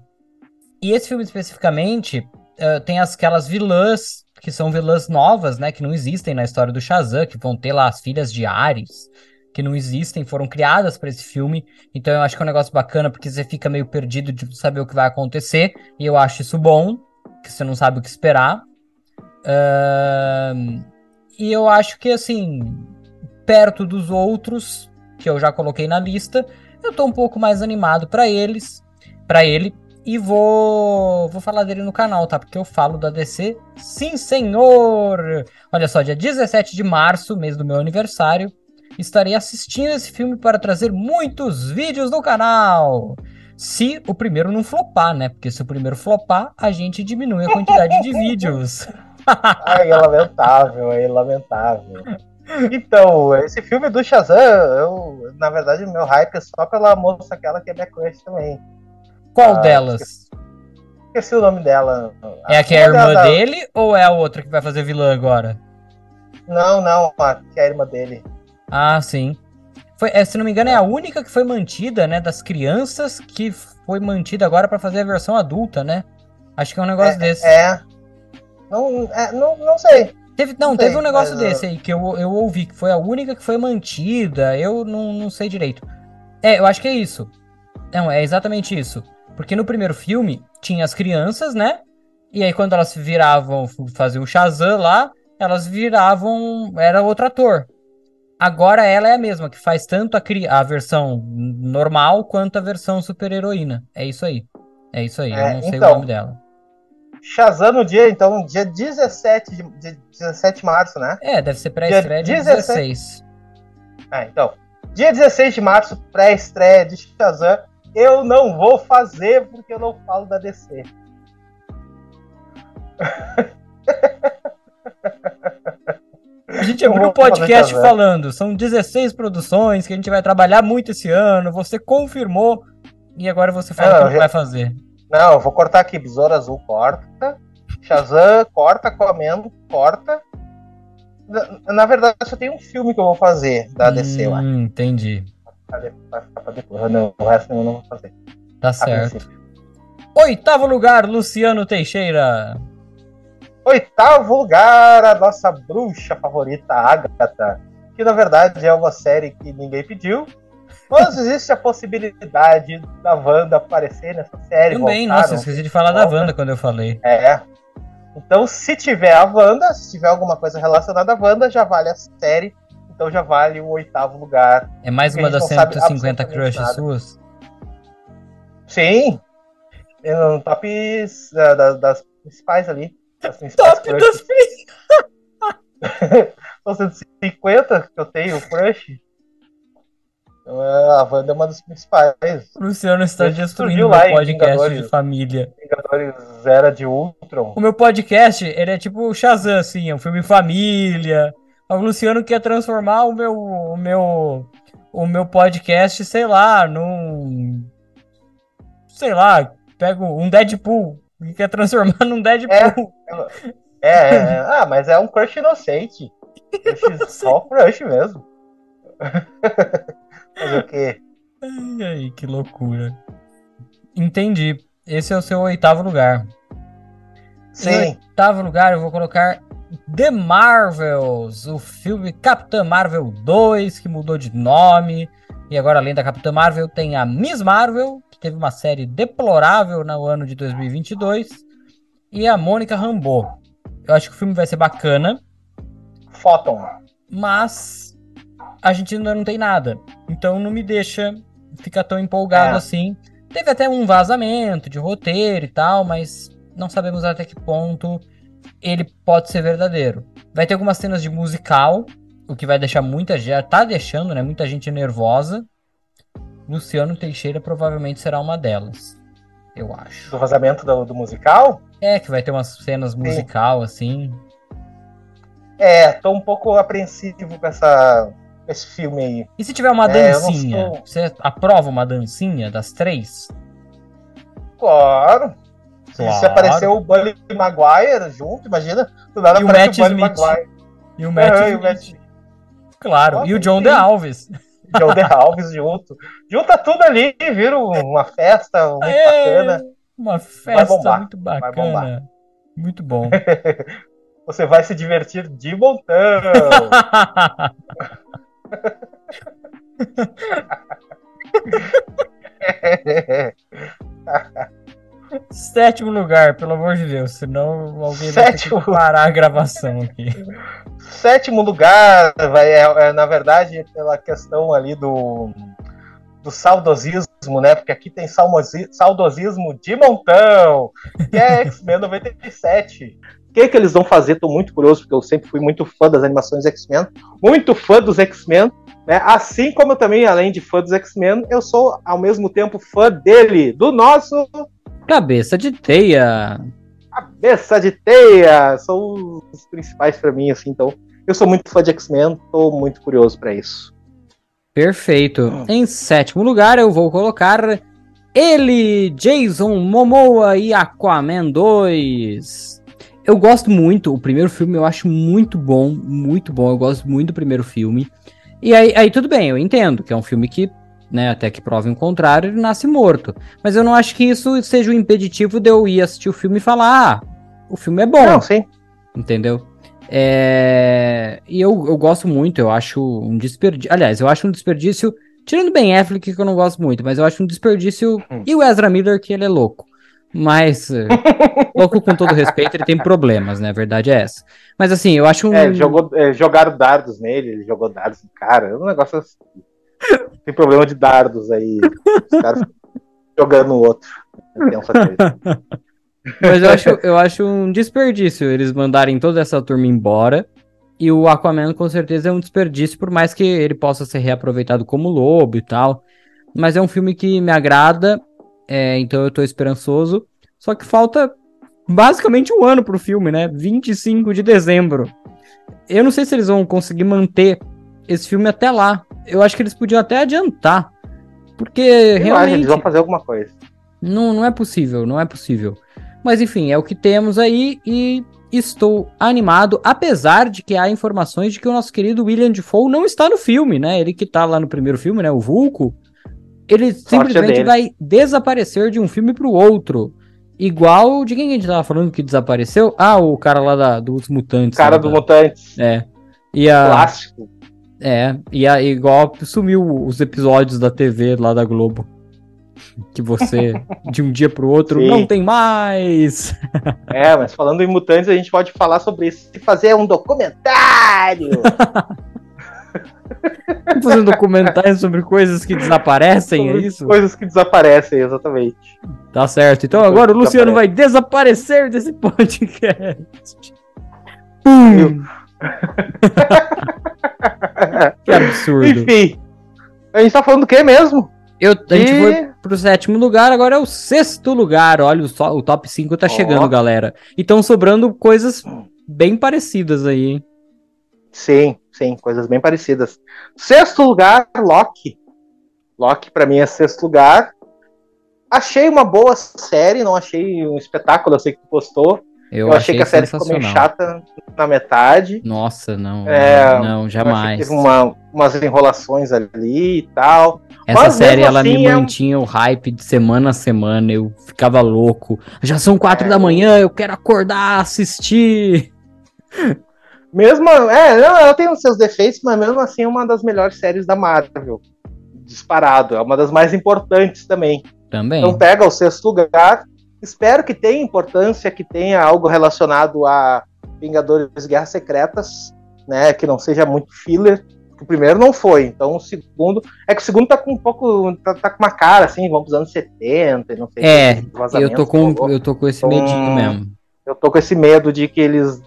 e esse filme especificamente uh, tem aquelas vilãs, que são vilãs novas, né? Que não existem na história do Shazam, que vão ter lá as filhas de Ares que não existem, foram criadas para esse filme. Então eu acho que é um negócio bacana porque você fica meio perdido de saber o que vai acontecer. E eu acho isso bom, que você não sabe o que esperar. Uh, e eu acho que assim, perto dos outros que eu já coloquei na lista, eu tô um pouco mais animado para eles, para ele. E vou, vou falar dele no canal, tá? Porque eu falo da DC. Sim, senhor! Olha só, dia 17 de março, mês do meu aniversário, estarei assistindo esse filme para trazer muitos vídeos no canal. Se o primeiro não flopar, né? Porque se o primeiro flopar, a gente diminui a quantidade de vídeos. Ai, é lamentável, é lamentável. Então, esse filme do Shazam, eu, na verdade, meu hype é só pela moça aquela que é minha crush também. Qual ah, delas? Esqueci, esqueci, o nome dela. É a que é a irmã da... dele ou é a outra que vai fazer vilã agora? Não, não, a que é a irmã dele. Ah, sim. Foi, é, se não me engano, é a única que foi mantida, né? Das crianças que foi mantida agora para fazer a versão adulta, né? Acho que é um negócio é, desse. É. Não, é, não, não sei. Teve, não, teve um negócio mas... desse aí que eu, eu ouvi, que foi a única que foi mantida. Eu não, não sei direito. É, eu acho que é isso. Não, é exatamente isso. Porque no primeiro filme tinha as crianças, né? E aí quando elas viravam fazer o Shazam lá, elas viravam. Era outro ator. Agora ela é a mesma, que faz tanto a, a versão normal quanto a versão super-heroína. É isso aí. É isso aí, é, eu não sei então, o nome dela. Shazam no dia, então, dia 17 de, de 17 de março, né? É, deve ser pré-estreia dia 16. É, então. Dia 16 de março, pré-estreia de Shazam. Eu não vou fazer porque eu não falo da DC. A gente abriu o podcast falando, são 16 produções que a gente vai trabalhar muito esse ano, você confirmou e agora você fala não, que já... vai fazer. Não, eu vou cortar aqui, Besouro Azul corta, Shazam corta, Aquaman corta. Na, na, verdade, só tem um filme que eu vou fazer da hum, DC lá. Entendi. Vai ficar pra depois, não, o resto eu não vou fazer. Tá certo. Oitavo lugar, Luciano Teixeira. Oitavo lugar, a nossa bruxa favorita, Agatha, que na verdade é uma série que ninguém pediu, mas existe a possibilidade da Wanda aparecer nessa série. Também, voltar, nossa, esqueci de falar volta. da Wanda quando eu falei. É. Então, se tiver a Wanda, se tiver alguma coisa relacionada à Wanda, já vale a série. Então já vale o oitavo lugar. É mais uma das 150 crushes suas? Sim. No top uh, das, das principais ali. Assim, Top das São 150 que eu tenho crush. Então, é, a Wanda é uma das principais. O Luciano está destruindo o meu podcast de família. Vingadores Era de Ultron. O meu podcast, ele é tipo o Shazam, assim, é um filme família. O Luciano quer transformar o meu, o meu, o meu podcast, sei lá, num... Sei lá, pego um Deadpool que quer transformar num Deadpool. É, é, é, ah, mas é um crush inocente. Crush, só crush mesmo. Fazer o quê? Ai, ai, que loucura. Entendi. Esse é o seu oitavo lugar. Sim. Em oitavo lugar, eu vou colocar The Marvels, o filme Capitã Marvel 2, que mudou de nome. E agora, além da Capitã Marvel, tem a Miss Marvel, teve uma série deplorável no ano de 2022, e a Mônica Rambeau. Eu acho que o filme vai ser bacana. Photon. Mas a gente ainda não tem nada. Então não me deixa ficar tão empolgado é. assim. Teve até um vazamento de roteiro e tal, mas não sabemos até que ponto ele pode ser verdadeiro. Vai ter algumas cenas de musical, o que vai deixar muita gente, já tá deixando, né, muita gente nervosa. Luciano Teixeira provavelmente será uma delas, eu acho. Do vazamento do, do musical? É, que vai ter umas cenas Sim. musical, assim. É, tô um pouco apreensivo com essa, esse filme aí. E se tiver uma é, dancinha? Você aprova uma dancinha das três? Claro. Claro. Se aparecer o Bully Maguire junto, imagina, do nada e o Matt o Smith. Maguire. E o Matt, é, Smith. Claro, Nossa, e o John sim. The Alves. John The Alves junto. Junta tudo ali, vira uma festa muito é, bacana. Uma festa muito bacana. Muito bom. Você vai se divertir de montão. Sétimo lugar, pelo amor de Deus, senão alguém Sétimo... vai parar a gravação aqui. Sétimo lugar, vai, é, é, na verdade, pela questão ali do, do saudosismo, né? Porque aqui tem saudosismo de montão, que é X-Men 97. O que, que eles vão fazer? Tô muito curioso, porque eu sempre fui muito fã das animações X-Men, muito fã dos X-Men, né? Assim como eu também, além de fã dos X-Men, eu sou ao mesmo tempo fã dele, do nosso Cabeça de teia. Cabeça de teia! São os principais para mim, assim, então. Eu sou muito fã de X-Men, tô muito curioso para isso. Perfeito. Em sétimo lugar, eu vou colocar ele, Jason Momoa e Aquaman 2. Eu gosto muito, o primeiro filme eu acho muito bom, muito bom. Eu gosto muito do primeiro filme. E aí, aí tudo bem, eu entendo que é um filme que né, até que prove o contrário, ele nasce morto. Mas eu não acho que isso seja o um impeditivo de eu ir assistir o filme e falar, ah, o filme é bom. Não, sim. Entendeu? É... E eu, eu gosto muito, eu acho um desperdício. Aliás, eu acho um desperdício. Tirando bem Affleck, que eu não gosto muito, mas eu acho um desperdício. Hum. E o Ezra Miller, que ele é louco. Mas, eh, louco com todo respeito, ele tem problemas, né? A verdade é essa. Mas assim, eu acho um. É, jogou, é, jogaram dardos nele, ele jogou dardos no cara. É um negócio assim. Tem problema de dardos aí. Os caras jogando o outro. Mas eu acho, eu acho um desperdício eles mandarem toda essa turma embora. E o Aquaman com certeza é um desperdício, por mais que ele possa ser reaproveitado como lobo e tal. Mas é um filme que me agrada, é, então eu tô esperançoso. Só que falta basicamente um ano pro filme, né? 25 de dezembro. Eu não sei se eles vão conseguir manter esse filme até lá eu acho que eles podiam até adiantar. Porque eu realmente. Eles vão fazer alguma coisa. Não, não é possível, não é possível. Mas enfim, é o que temos aí e estou animado, apesar de que há informações de que o nosso querido William Defoe não está no filme, né? Ele que tá lá no primeiro filme, né? O Vulco. Ele Sorte simplesmente vai desaparecer de um filme pro outro. Igual de quem a gente tava falando que desapareceu? Ah, o cara lá da, dos Mutantes. Cara do Mutantes. É. E a... Clássico. É, e a, igual sumiu os episódios da TV lá da Globo. Que você, de um dia pro outro, Sim. não tem mais! É, mas falando em mutantes, a gente pode falar sobre isso e fazer um documentário! Fazer um documentário sobre coisas que desaparecem, é sobre é isso? Coisas que desaparecem, exatamente. Tá certo. Então agora o Luciano vai desaparecer desse podcast. Pum! que absurdo. Enfim. A gente tá falando do que mesmo? Eu, a gente foi pro sétimo lugar, agora é o sexto lugar. Olha, o, o top 5 tá oh. chegando, galera. E estão sobrando coisas bem parecidas aí, hein? Sim, sim, coisas bem parecidas. Sexto lugar, Loki. Loki, para mim, é sexto lugar. Achei uma boa série, não achei um espetáculo, eu sei que tu gostou. Eu, eu achei, achei, que a série ficou meio chata na metade. Nossa, não. É, não, jamais. Teve uma, umas enrolações ali e tal. Essa Mas série, ela assim, me é mantinha o hype de semana a semana. Eu ficava louco. Já são quatro é, da manhã, eu quero acordar, assistir. Mesmo, é, ela tem os seus defeitos, mas mesmo assim é uma das melhores séries da Marvel. Disparado. É uma das mais importantes também. Também. Então pega o sexto lugar Espero que tenha importância, que tenha algo relacionado a Vingadores Guerras Secretas, né? Que não seja muito filler. O primeiro não foi, então o segundo. É que o segundo tá com um pouco. tá, tá com uma cara assim, vamos pros anos 70, não sei. É, eu tô, com, eu tô com esse então, medinho mesmo. Eu tô com esse medo de que eles,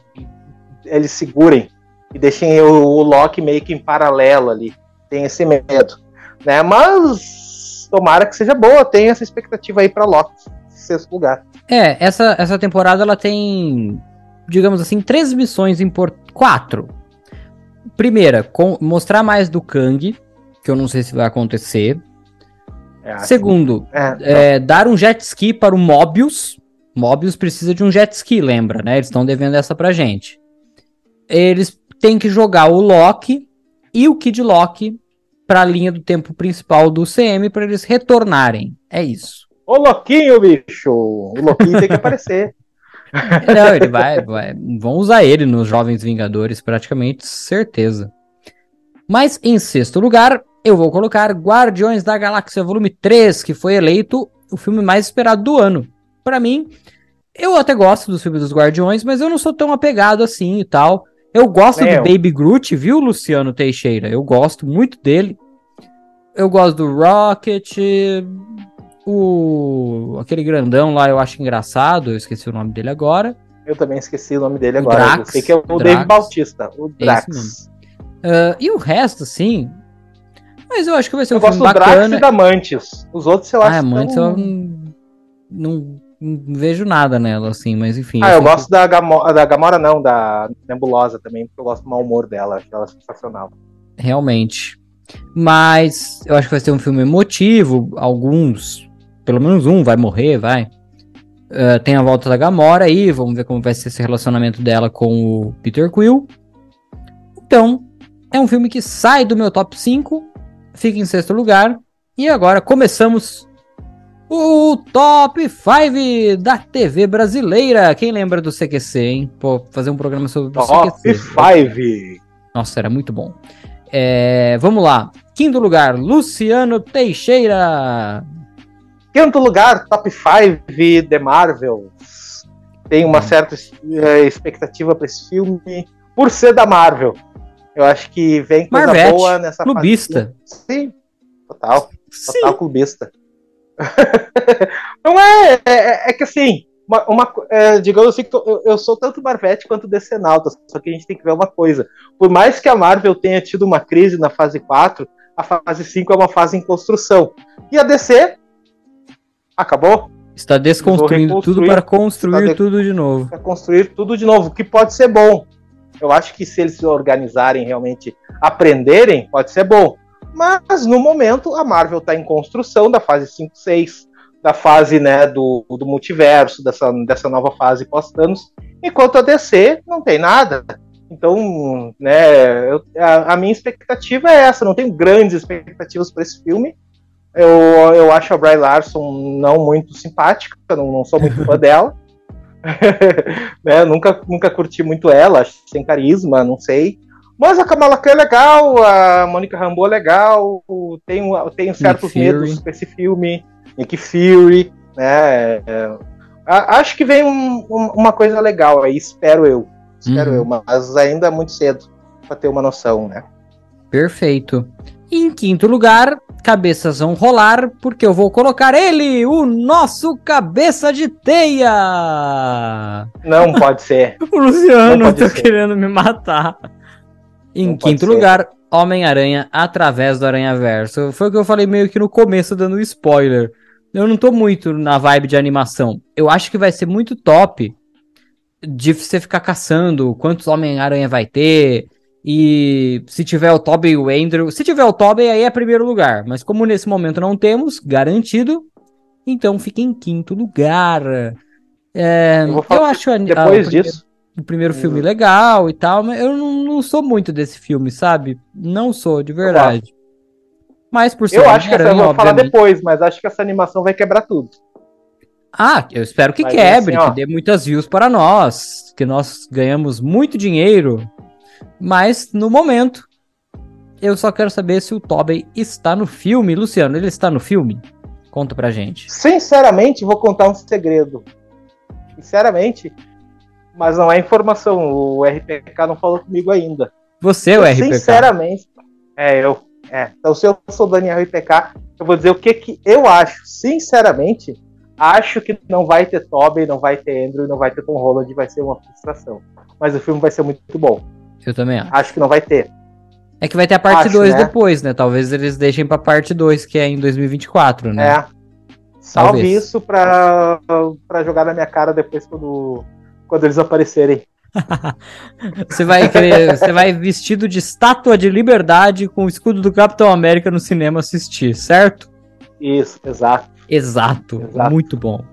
eles segurem e deixem o, o Loki meio que em paralelo ali. Tem esse medo. Né? Mas tomara que seja boa, tem essa expectativa aí para Loki, sexto lugar. É, essa, essa temporada ela tem, digamos assim, três missões importantes. Quatro. Primeira, com, mostrar mais do Kang, que eu não sei se vai acontecer. É, assim, Segundo, é, é, dar um jet ski para o Mobius. Mobius precisa de um jet ski, lembra, né? Eles estão devendo essa pra gente. Eles têm que jogar o Loki e o Kid Loki para a linha do tempo principal do CM para eles retornarem. É isso. Ô Loquinho, bicho! O Loquinho tem que aparecer. Não, ele vai, vai. Vão usar ele nos Jovens Vingadores, praticamente, certeza. Mas em sexto lugar, eu vou colocar Guardiões da Galáxia Volume 3, que foi eleito o filme mais esperado do ano. Para mim, eu até gosto dos filmes dos Guardiões, mas eu não sou tão apegado assim e tal. Eu gosto Meu. do Baby Groot, viu, Luciano Teixeira? Eu gosto muito dele. Eu gosto do Rocket. O. aquele grandão lá eu acho engraçado, eu esqueci o nome dele agora. Eu também esqueci o nome dele agora. Drax, eu sei que é o Drax, Dave Bautista, o Drax. Uh, e o resto, sim. Mas eu acho que vai ser um eu filme gosto bacana. Drax e da Mantis. Os outros, sei lá, ah, Mantis eu não, não, não, vejo nada nela, assim, mas enfim. Ah, eu, eu gosto que... da, Gamora, da Gamora, não, da Nebulosa também, porque eu gosto do mau humor dela, acho ela sensacional. Realmente. Mas eu acho que vai ser um filme emotivo. Alguns, pelo menos um, vai morrer, vai. Uh, tem a volta da Gamora aí, vamos ver como vai ser esse relacionamento dela com o Peter Quill. Então, é um filme que sai do meu top 5, fica em sexto lugar. E agora começamos o top 5 da TV brasileira. Quem lembra do CQC, hein? Pô, fazer um programa sobre o CQC. Top 5! Nossa, era muito bom. É, vamos lá. Quinto lugar, Luciano Teixeira. Quinto lugar, top 5 The Marvels. Tem uma hum. certa é, expectativa para esse filme por ser da Marvel. Eu acho que vem coisa Marvete, boa nessa clubista. Fase. Sim, total. Total Sim. clubista. Não é, é, é, que assim, uma, uma é, digamos assim, eu, eu, sou tanto Marvete quanto Decenalta, só que a gente tem que ver uma coisa. Por mais que a Marvel tenha tido uma crise na fase 4, a fase 5 é uma fase em construção. E a DC acabou. Está desconstruindo tudo para construir de... tudo de novo. Para construir tudo de novo, que pode ser bom. Eu acho que se eles se organizarem, realmente aprenderem, pode ser bom. Mas no momento a Marvel está em construção da fase 5, 6, da fase né, do, do multiverso, dessa, dessa nova fase pós-Thanos, enquanto a DC não tem nada. Então, né, eu, a, a, minha expectativa é essa, não tenho grandes expectativas para esse filme. Eu, eu acho a Bry Larson não muito simpática, não, não sou muito fã dela. né, nunca, nunca curti muito ela, acho sem carisma, não sei. Mas a Kamala Khan é legal, a Mônica Rambeau é legal, tenho, tenho certos medos com esse filme, Nick Fury, né? É, acho que vem um, um, uma coisa legal aí, espero eu. Espero uhum. eu, mas ainda é muito cedo para ter uma noção, né? Perfeito. em quinto lugar, cabeças vão rolar, porque eu vou colocar ele, o nosso cabeça de teia! Não pode ser. o Luciano tá ser. querendo me matar. Em Não quinto lugar, Homem-Aranha através do Aranha-Verso. Foi o que eu falei meio que no começo, dando spoiler. Eu não tô muito na vibe de animação. Eu acho que vai ser muito top de você ficar caçando quantos Homem-Aranha vai ter. E se tiver o Tobey e o Andrew. Se tiver o Tobey, aí é primeiro lugar. Mas como nesse momento não temos, garantido. Então fica em quinto lugar. É, eu, eu, acho a, depois a, disso o primeiro filme uhum. legal e tal, mas eu não, não, sou muito desse filme, sabe? Não sou, de verdade. Mas por ser Eu acho que essa eu vou falar depois, mas acho que essa animação vai quebrar tudo. Ah, eu espero que mas quebre, assim, que dê muitas views para nós, que nós ganhamos muito dinheiro. Mas no momento, eu só quero saber se o Tobey está no filme. Luciano, ele está no filme? Conta pra gente. Sinceramente, vou contar um segredo. Sinceramente, mas não é informação. O RPK não falou comigo ainda. Você é o RPK? Sinceramente, é eu. É. Então, se eu sou Daniel RPK, eu vou dizer o que, que eu acho. Sinceramente, acho que não vai ter Tobey, não vai ter Andrew, não vai ter Tom Holland, vai ser uma frustração. Mas o filme vai ser muito bom. Eu também acho. Acho que não vai ter. É que vai ter a parte 2 né? depois, né? Talvez eles deixem pra parte 2, que é em 2024, né? É. Salve Talvez. isso pra, pra jogar na minha cara depois quando, quando eles aparecerem. você vai querer, você vai vestido de estátua de liberdade com o escudo do Capitão América no cinema assistir, certo? Isso, exato. Exato, exato. muito bom.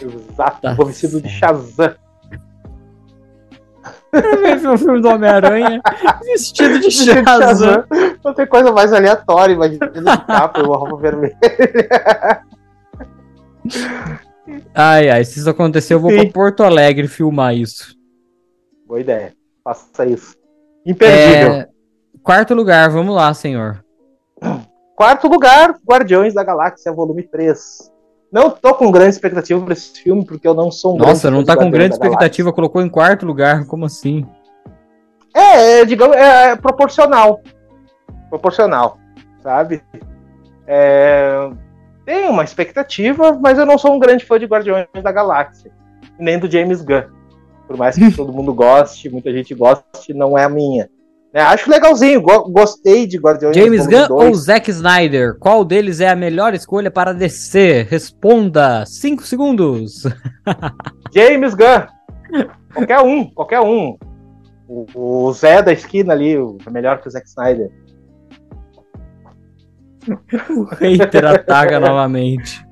Exato, tá vou vestido de Shazam. ver o filme do Homem-Aranha vestido de Shazam. Não tem coisa mais aleatória, imagina capa e uma roupa vermelha. Ai, ai, se isso acontecer, eu vou Sim. pra Porto Alegre filmar isso. Boa ideia. Faça isso. Imperdível. É... Quarto lugar, vamos lá, senhor. Quarto lugar, Guardiões da Galáxia, volume 3. Não tô com grande expectativa pra esse filme, porque eu não sou um Nossa, não tá com grande expectativa, colocou em quarto lugar, como assim? É, é digamos, é, é proporcional. Proporcional, sabe? É, tem uma expectativa, mas eu não sou um grande fã de Guardiões da Galáxia, nem do James Gunn. Por mais que todo mundo goste, muita gente goste, não é a minha. É, acho legalzinho, go gostei de Guardiões James Gunn 2. ou Zack Snyder? Qual deles é a melhor escolha para descer? Responda. 5 segundos. James Gunn. Qualquer um, qualquer um. O, o Zé da esquina ali é melhor que o Zack Snyder. O hater ataca novamente.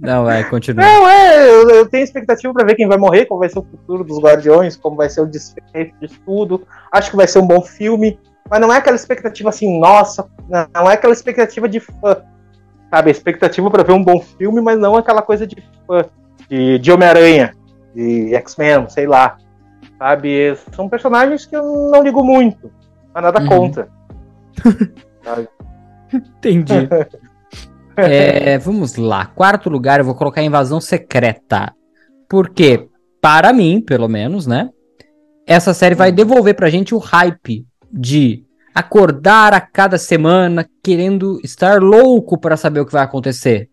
Não, vai, continua. Não, é, eu, eu, tenho expectativa para ver quem vai morrer, qual vai ser o futuro dos Guardiões, como vai ser o desfecho de tudo. Acho que vai ser um bom filme, mas não é aquela expectativa assim, nossa, não é aquela expectativa de fã. Sabe, expectativa para ver um bom filme, mas não aquela coisa de fã, de, de Homem-Aranha, de X-Men, sei lá. Sabe, são personagens que eu não ligo muito, mas nada uhum. contra. Entendi. É, vamos lá. Quarto lugar, eu vou colocar Invasão Secreta. Porque, para mim, pelo menos, né? Essa série vai devolver pra gente o hype de acordar a cada semana querendo estar louco para saber o que vai acontecer.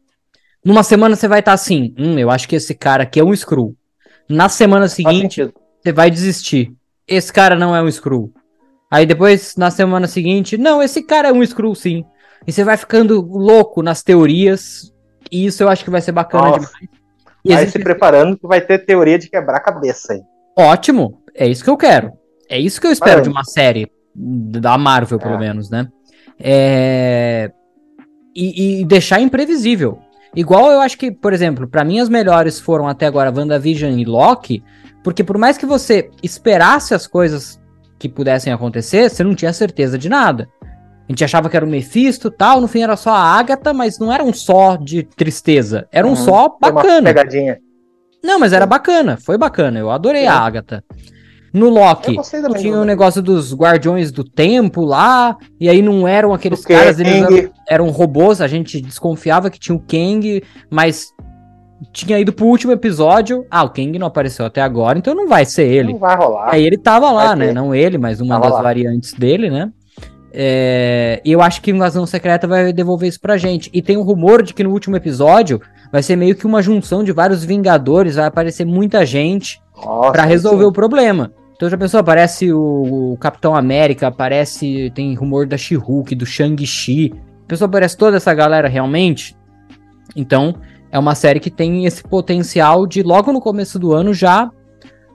Numa semana você vai estar tá assim, hum, eu acho que esse cara aqui é um Screw. Na semana seguinte, você vai desistir. Esse cara não é um Screw. Aí depois, na semana seguinte, não, esse cara é um Screw sim. E você vai ficando louco nas teorias. E isso eu acho que vai ser bacana Nossa. demais. E vai existe... se preparando que vai ter teoria de quebrar cabeça aí. Ótimo. É isso que eu quero. É isso que eu espero de uma série. Da Marvel, pelo é. menos, né? É... E, e, deixar imprevisível. Igual eu acho que, por exemplo, para mim as melhores foram até agora WandaVision e Loki, porque por mais que você esperasse as coisas que pudessem acontecer, você não tinha certeza de nada. A gente achava que era o Mephisto tal, no fim era só a Agatha, mas não era um só de tristeza. Era um uhum, só bacana. pegadinha. Não, mas era bacana, foi bacana. Eu adorei a Agatha. No Loki, tinha o um negócio dos Guardiões do Tempo lá, e aí não eram aqueles caras, eles eram, eram, robôs, a gente desconfiava que tinha o Kang, mas tinha ido pro último episódio. Ah, o Kang não apareceu até agora, então não vai ser ele. Não vai rolar. Aí ele tava lá, né? Não ele, mas uma das variantes dele, né? É, e eu acho que Invasão Secreta vai devolver isso pra gente. E tem um rumor de que no último episódio vai ser meio que uma junção de vários Vingadores, vai aparecer muita gente para resolver sim. o problema. Então já pensou, aparece o, o Capitão América, aparece, tem rumor da She-Hulk, do Shang-Chi. Pessoal, aparece toda essa galera realmente. Então, é uma série que tem esse potencial de logo no começo do ano já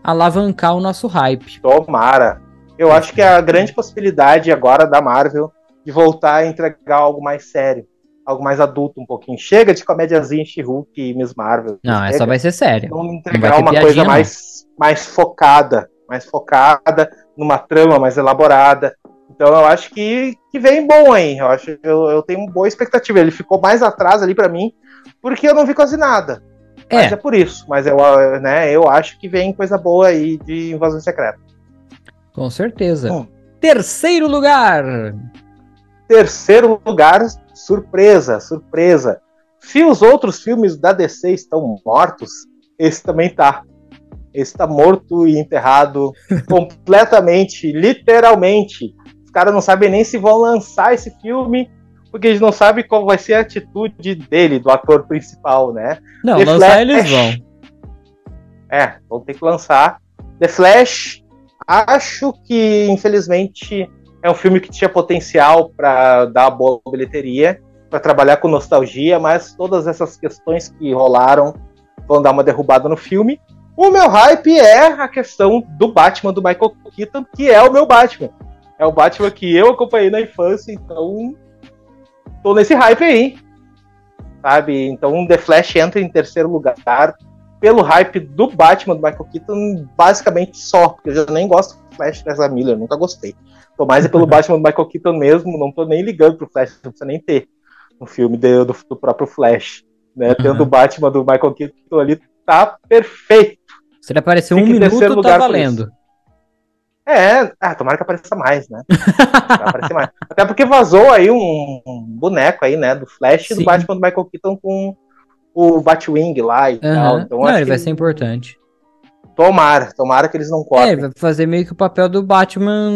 alavancar o nosso hype. Tomara. Eu acho que é a grande possibilidade agora da Marvel de voltar a entregar algo mais sério, algo mais adulto um pouquinho. Chega de comédiazinha She-Hulk e Miss Marvel. Não, essa vai ser séria. Vamos entregar uma coisa mais, mais focada, mais focada, numa trama mais elaborada. Então eu acho que, que vem bom aí. Eu acho eu, eu tenho uma boa expectativa. Ele ficou mais atrás ali para mim, porque eu não vi quase nada. Mas é. é por isso. Mas eu, né, eu acho que vem coisa boa aí de invasão secreta. Com certeza. Bom, Terceiro lugar. Terceiro lugar, surpresa, surpresa. Se os outros filmes da DC estão mortos, esse também tá. Esse tá morto e enterrado completamente, literalmente. Os caras não sabem nem se vão lançar esse filme, porque eles não sabem qual vai ser a atitude dele, do ator principal, né? Não, The lançar Flash, eles vão. É, vão ter que lançar. The Flash acho que, infelizmente, é um filme que tinha potencial para dar boa bilheteria, para trabalhar com nostalgia, mas todas essas questões que rolaram vão dar uma derrubada no filme. O meu hype é a questão do Batman do Michael Keaton, que é o meu Batman. É o Batman que eu acompanhei na infância, então tô nesse hype aí. Sabe? Então The Flash entra em terceiro lugar pelo hype do Batman do Michael Keaton, basicamente só, porque eu já nem gosto do Flash dessa Miller, nunca gostei. Tô mais é pelo Batman do Michael Keaton mesmo, não tô nem ligando pro Flash, não precisa nem ter um filme de, do, do, próprio Flash. Né? Uhum. Tendo o Batman do Michael Keaton ali, tá perfeito. Se ele aparecer um minuto, tá valendo. É, ah, tomara que apareça mais, né? mais. Até porque vazou aí um, um, boneco aí, né, do Flash Sim. e do Batman do Michael Keaton com o Batwing lá e uhum. tal. Então, não, ele vai ser importante. Tomara, tomara que eles não cortem. É, vai fazer meio que o papel do Batman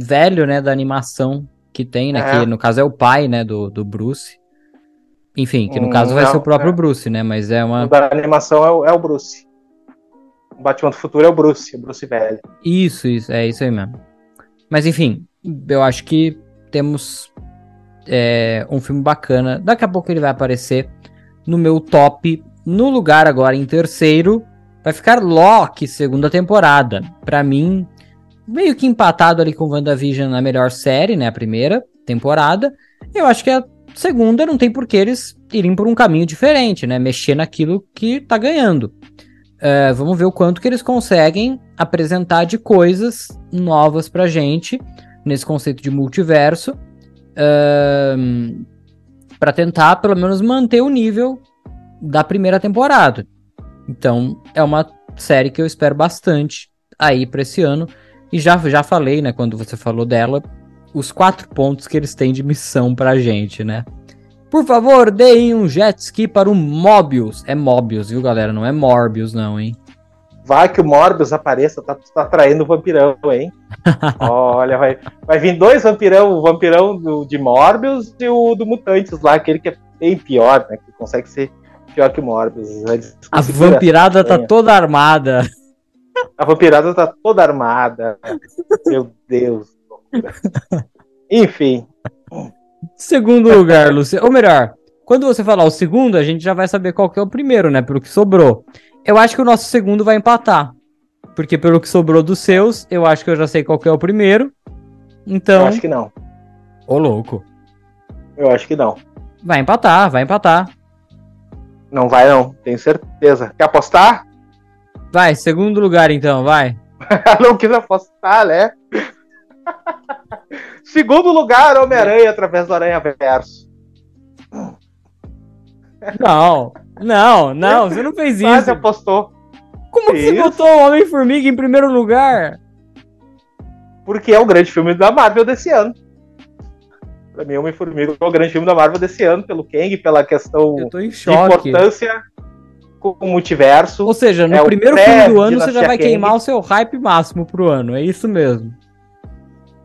velho, né, da animação que tem, né, é. que no caso é o pai, né, do, do Bruce. Enfim, que no hum, caso vai não, ser o próprio é. Bruce, né, mas é uma... O da animação é o, é o Bruce. O Batman do futuro é o Bruce, o Bruce velho. Isso, isso, é isso aí mesmo. Mas enfim, eu acho que temos é, um filme bacana. Daqui a pouco ele vai aparecer no meu top. No lugar agora em terceiro, vai ficar Loki, segunda temporada. Para mim, meio que empatado ali com WandaVision na melhor série, né? A primeira temporada. Eu acho que a segunda não tem por que eles irem por um caminho diferente, né? Mexer naquilo que tá ganhando. Uh, vamos ver o quanto que eles conseguem apresentar de coisas novas pra gente nesse conceito de multiverso. Uh, para tentar pelo menos manter o nível da primeira temporada. Então, é uma série que eu espero bastante aí para esse ano. E já, já falei, né, quando você falou dela, os quatro pontos que eles têm de missão pra gente, né? Por favor, deem um jet ski para o Mobius. É Mobius, viu, galera? Não é Morbius, não, hein? Vai que o Morbius apareça, tá, tá traindo o vampirão, hein? Olha, vai, vai vir dois vampirão, o vampirão do, de Morbius e o do Mutantes lá, aquele que é bem pior, né? Que consegue ser pior que o Morbius. A vampirada tá toda armada. A vampirada tá toda armada. Meu Deus. Enfim. Segundo lugar, Luciano. Ou melhor, quando você falar o segundo, a gente já vai saber qual que é o primeiro, né? Pelo que sobrou. Eu acho que o nosso segundo vai empatar. Porque pelo que sobrou dos seus, eu acho que eu já sei qual que é o primeiro. Então. Eu acho que não. Ô, louco. Eu acho que não. Vai empatar, vai empatar. Não vai, não, tenho certeza. Quer apostar? Vai, segundo lugar então, vai. não quis apostar, né? segundo lugar, Homem-Aranha através do Aranha Verso. Não, não, não, você não fez isso. Você apostou. Como que você botou o Homem-Formiga em primeiro lugar? Porque é o grande filme da Marvel desse ano. Pra mim, Homem-Formiga é o grande filme da Marvel desse ano, pelo Kang, pela questão de importância com o multiverso. Ou seja, no é primeiro filme do ano você já vai Kang. queimar o seu hype máximo pro ano, é isso mesmo.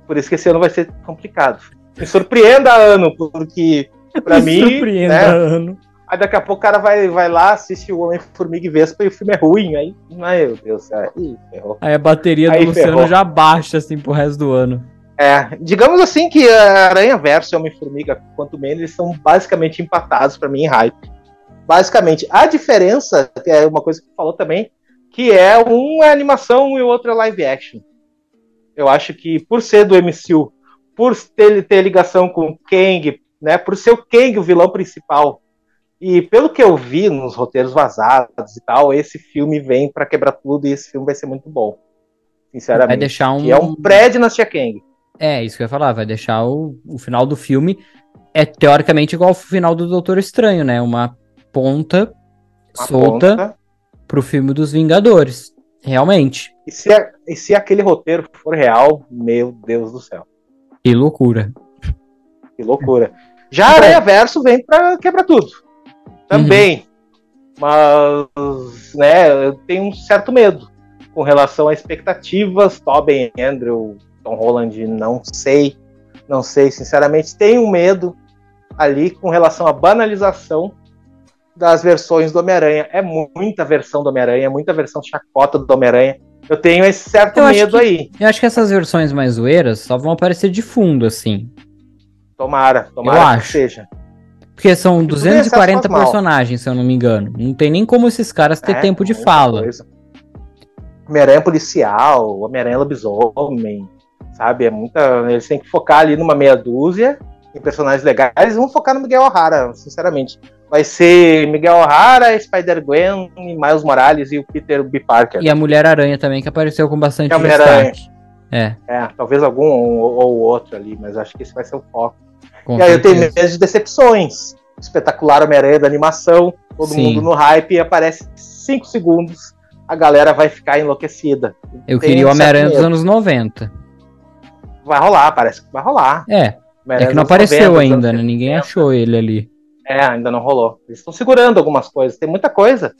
Por isso que esse ano vai ser complicado. Me surpreenda, ano, porque pra Me mim. Surpreenda, né, ano. Aí daqui a pouco o cara vai, vai lá, assiste o Homem-Formiga e Vespa e o filme é ruim. Aí, meu Deus, aí ferrou. Aí a bateria aí do Luciano ferrou. já baixa, assim, pro resto do ano. É, digamos assim que a Aranha Verso e Homem-Formiga, quanto menos, eles são basicamente empatados para mim em hype. Basicamente. A diferença, que é uma coisa que falou também, que é um é animação e o outro é live action. Eu acho que por ser do MCU, por ter, ter ligação com o Kang, né, por ser o Kang o vilão principal, e pelo que eu vi nos roteiros vazados e tal, esse filme vem para quebrar tudo e esse filme vai ser muito bom. Sinceramente. Vai deixar um. Que é um pré-Dinastia Kang. É, isso que eu ia falar. Vai deixar o, o final do filme. É teoricamente igual ao final do Doutor Estranho, né? Uma ponta Uma solta ponta. pro filme dos Vingadores. Realmente. E se, e se aquele roteiro for real, meu Deus do céu. Que loucura. Que loucura. Já Aranha Verso vem pra quebrar tudo também. Uhum. Mas, né, eu tenho um certo medo com relação a expectativas. Tobin, Andrew, Tom Holland, não sei. Não sei, sinceramente, tenho medo ali com relação à banalização das versões do Homem-Aranha. É muita versão do Homem-Aranha, muita versão chacota do Homem-Aranha. Eu tenho esse certo eu medo que, aí. Eu acho que essas versões mais zoeiras só vão aparecer de fundo, assim. Tomara, tomara eu que acho. seja. Porque são 240 personagens, se eu não me engano. Não tem nem como esses caras ter é, tempo de fala. Homem-Aranha policial, Homem-Aranha lobisomem, sabe? É muita. Eles têm que focar ali numa meia dúzia em personagens legais. Eles vão focar no Miguel O'Hara, sinceramente. Vai ser Miguel O'Hara, Spider-Gwen, Miles Morales e o Peter B. Parker. E a Mulher-Aranha também, que apareceu com bastante destaque. É. é, talvez algum ou, ou outro ali, mas acho que esse vai ser o foco. Com e aí eu tenho medo de decepções. Espetacular Homem-Aranha da animação, todo Sim. mundo no hype e aparece 5 segundos, a galera vai ficar enlouquecida. Eu Tem queria o Homem-Aranha dos anos 90. Vai rolar, parece que vai rolar. É. É que não apareceu 90, ainda, né? Ninguém achou ele ali. É, ainda não rolou. Eles estão segurando algumas coisas. Tem muita coisa.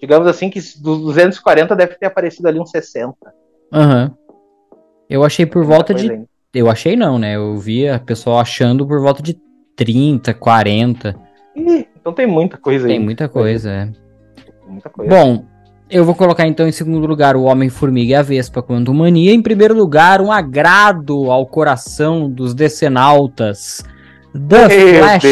Digamos assim que dos 240 deve ter aparecido ali uns 60. Aham. Uhum. Eu achei por volta de ainda. Eu achei não, né? Eu vi a pessoa achando por volta de 30, 40. Ih, então tem muita coisa aí. Tem muita coisa, é. Muita coisa. Bom, eu vou colocar então em segundo lugar o Homem-Formiga e a Vespa quanto mania. Em primeiro lugar, um agrado ao coração dos decenautas. The Meu Flash!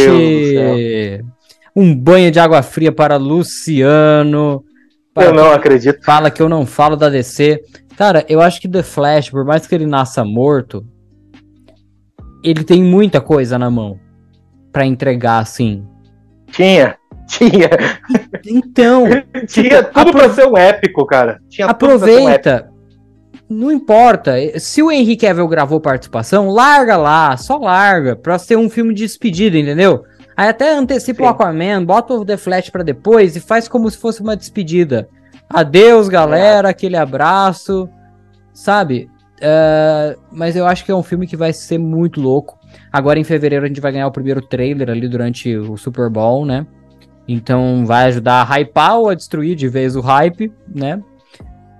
Um banho de água fria para Luciano. Para eu não acredito. Fala que eu não falo da DC. Cara, eu acho que The Flash, por mais que ele nasça morto, ele tem muita coisa na mão para entregar, assim. Tinha, tinha. Então. tinha tipo, tudo pra ser um épico, cara. Tinha aproveita. Um não importa. Se o Henrique Cavill gravou participação, larga lá, só larga, pra ser um filme de despedida, entendeu? Aí até antecipa Sim. o Aquaman, bota o The Flash pra depois e faz como se fosse uma despedida. Adeus, galera, é. aquele abraço, sabe? Uh, mas eu acho que é um filme que vai ser muito louco. Agora em fevereiro a gente vai ganhar o primeiro trailer ali durante o Super Bowl, né? Então vai ajudar a hypar ou a destruir de vez o hype, né?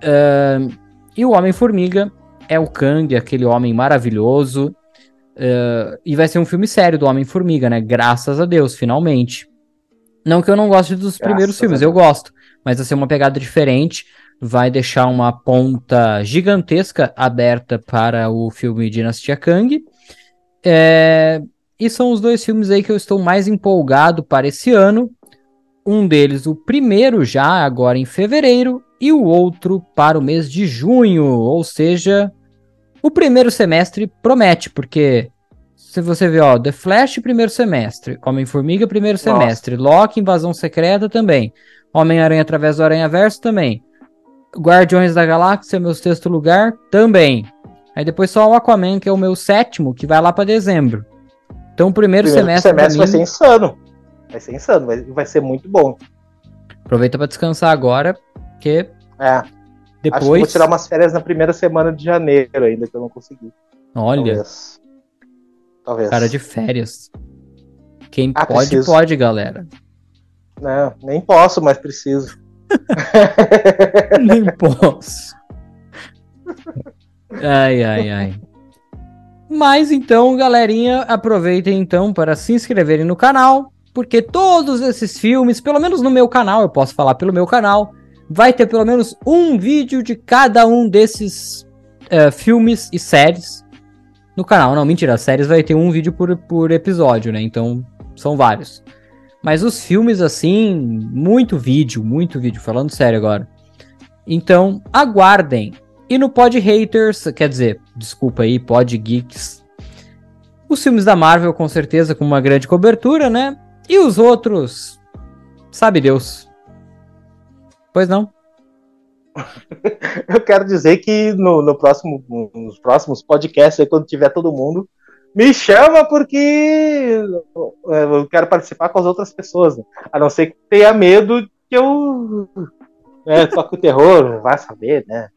Uh, e o Homem-Formiga é o Kang, aquele homem maravilhoso. Uh, e vai ser um filme sério do Homem-Formiga, né? Graças a Deus, finalmente. Não que eu não goste dos Graças primeiros filmes, eu gosto. Mas vai ser uma pegada diferente vai deixar uma ponta gigantesca aberta para o filme Dinastia Kang. É... E são os dois filmes aí que eu estou mais empolgado para esse ano. Um deles, o primeiro, já agora em fevereiro, e o outro para o mês de junho. Ou seja, o primeiro semestre promete, porque se você vê, ó, The Flash, primeiro semestre, Homem-Formiga, primeiro Nossa. semestre, Loki, Invasão Secreta também, Homem-Aranha através do Aranha-Verso também. Guardiões da Galáxia, meu sexto lugar, também. Aí depois só o Aquaman, que é o meu sétimo, que vai lá para dezembro. Então o primeiro, primeiro semestre. semestre vai ser insano. Vai ser insano, vai, vai ser muito bom. Aproveita para descansar agora, porque. É. Depois. Acho que vou tirar umas férias na primeira semana de janeiro ainda, que eu não consegui. Olha. Talvez. Talvez. Cara de férias. Quem ah, pode, preciso. pode, galera. Não, nem posso, mas preciso. Nem posso. Ai, ai, ai. Mas então, galerinha, aproveitem então para se inscreverem no canal, porque todos esses filmes, pelo menos no meu canal, eu posso falar pelo meu canal, vai ter pelo menos um vídeo de cada um desses uh, filmes e séries no canal. Não, mentira, séries vai ter um vídeo por, por episódio, né? Então, são vários. Mas os filmes, assim, muito vídeo, muito vídeo, falando sério agora. Então, aguardem. E no Pod Haters, quer dizer, desculpa aí, Pod Geeks. Os filmes da Marvel, com certeza, com uma grande cobertura, né? E os outros, sabe Deus. Pois não? Eu quero dizer que no, no próximo, nos próximos podcasts, aí, quando tiver todo mundo, me chama porque eu quero participar com as outras pessoas. Né? A não ser que tenha medo que eu né, toque o terror, vai saber, né?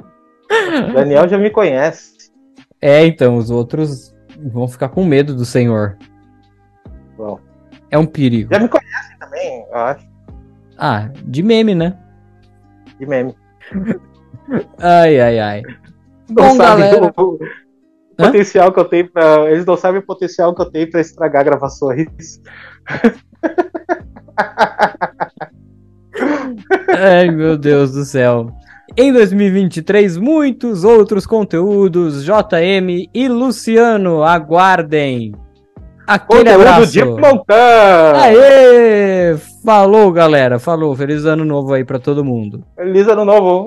O Daniel já me conhece. É, então, os outros vão ficar com medo do senhor. Bom. É um perigo. Já me conhecem também, eu acho. Ah, de meme, né? De meme. ai, ai, ai. Não Bom, sabe, galera... Potencial que eu tenho para Eles não sabem o potencial que eu tenho para estragar gravações. Ai, meu Deus do céu. em 2023, muitos outros conteúdos. JM e Luciano, aguardem. Aquele Conteúdo abraço. de. Aê! Falou, galera. Falou. Feliz ano novo aí para todo mundo. Feliz ano novo.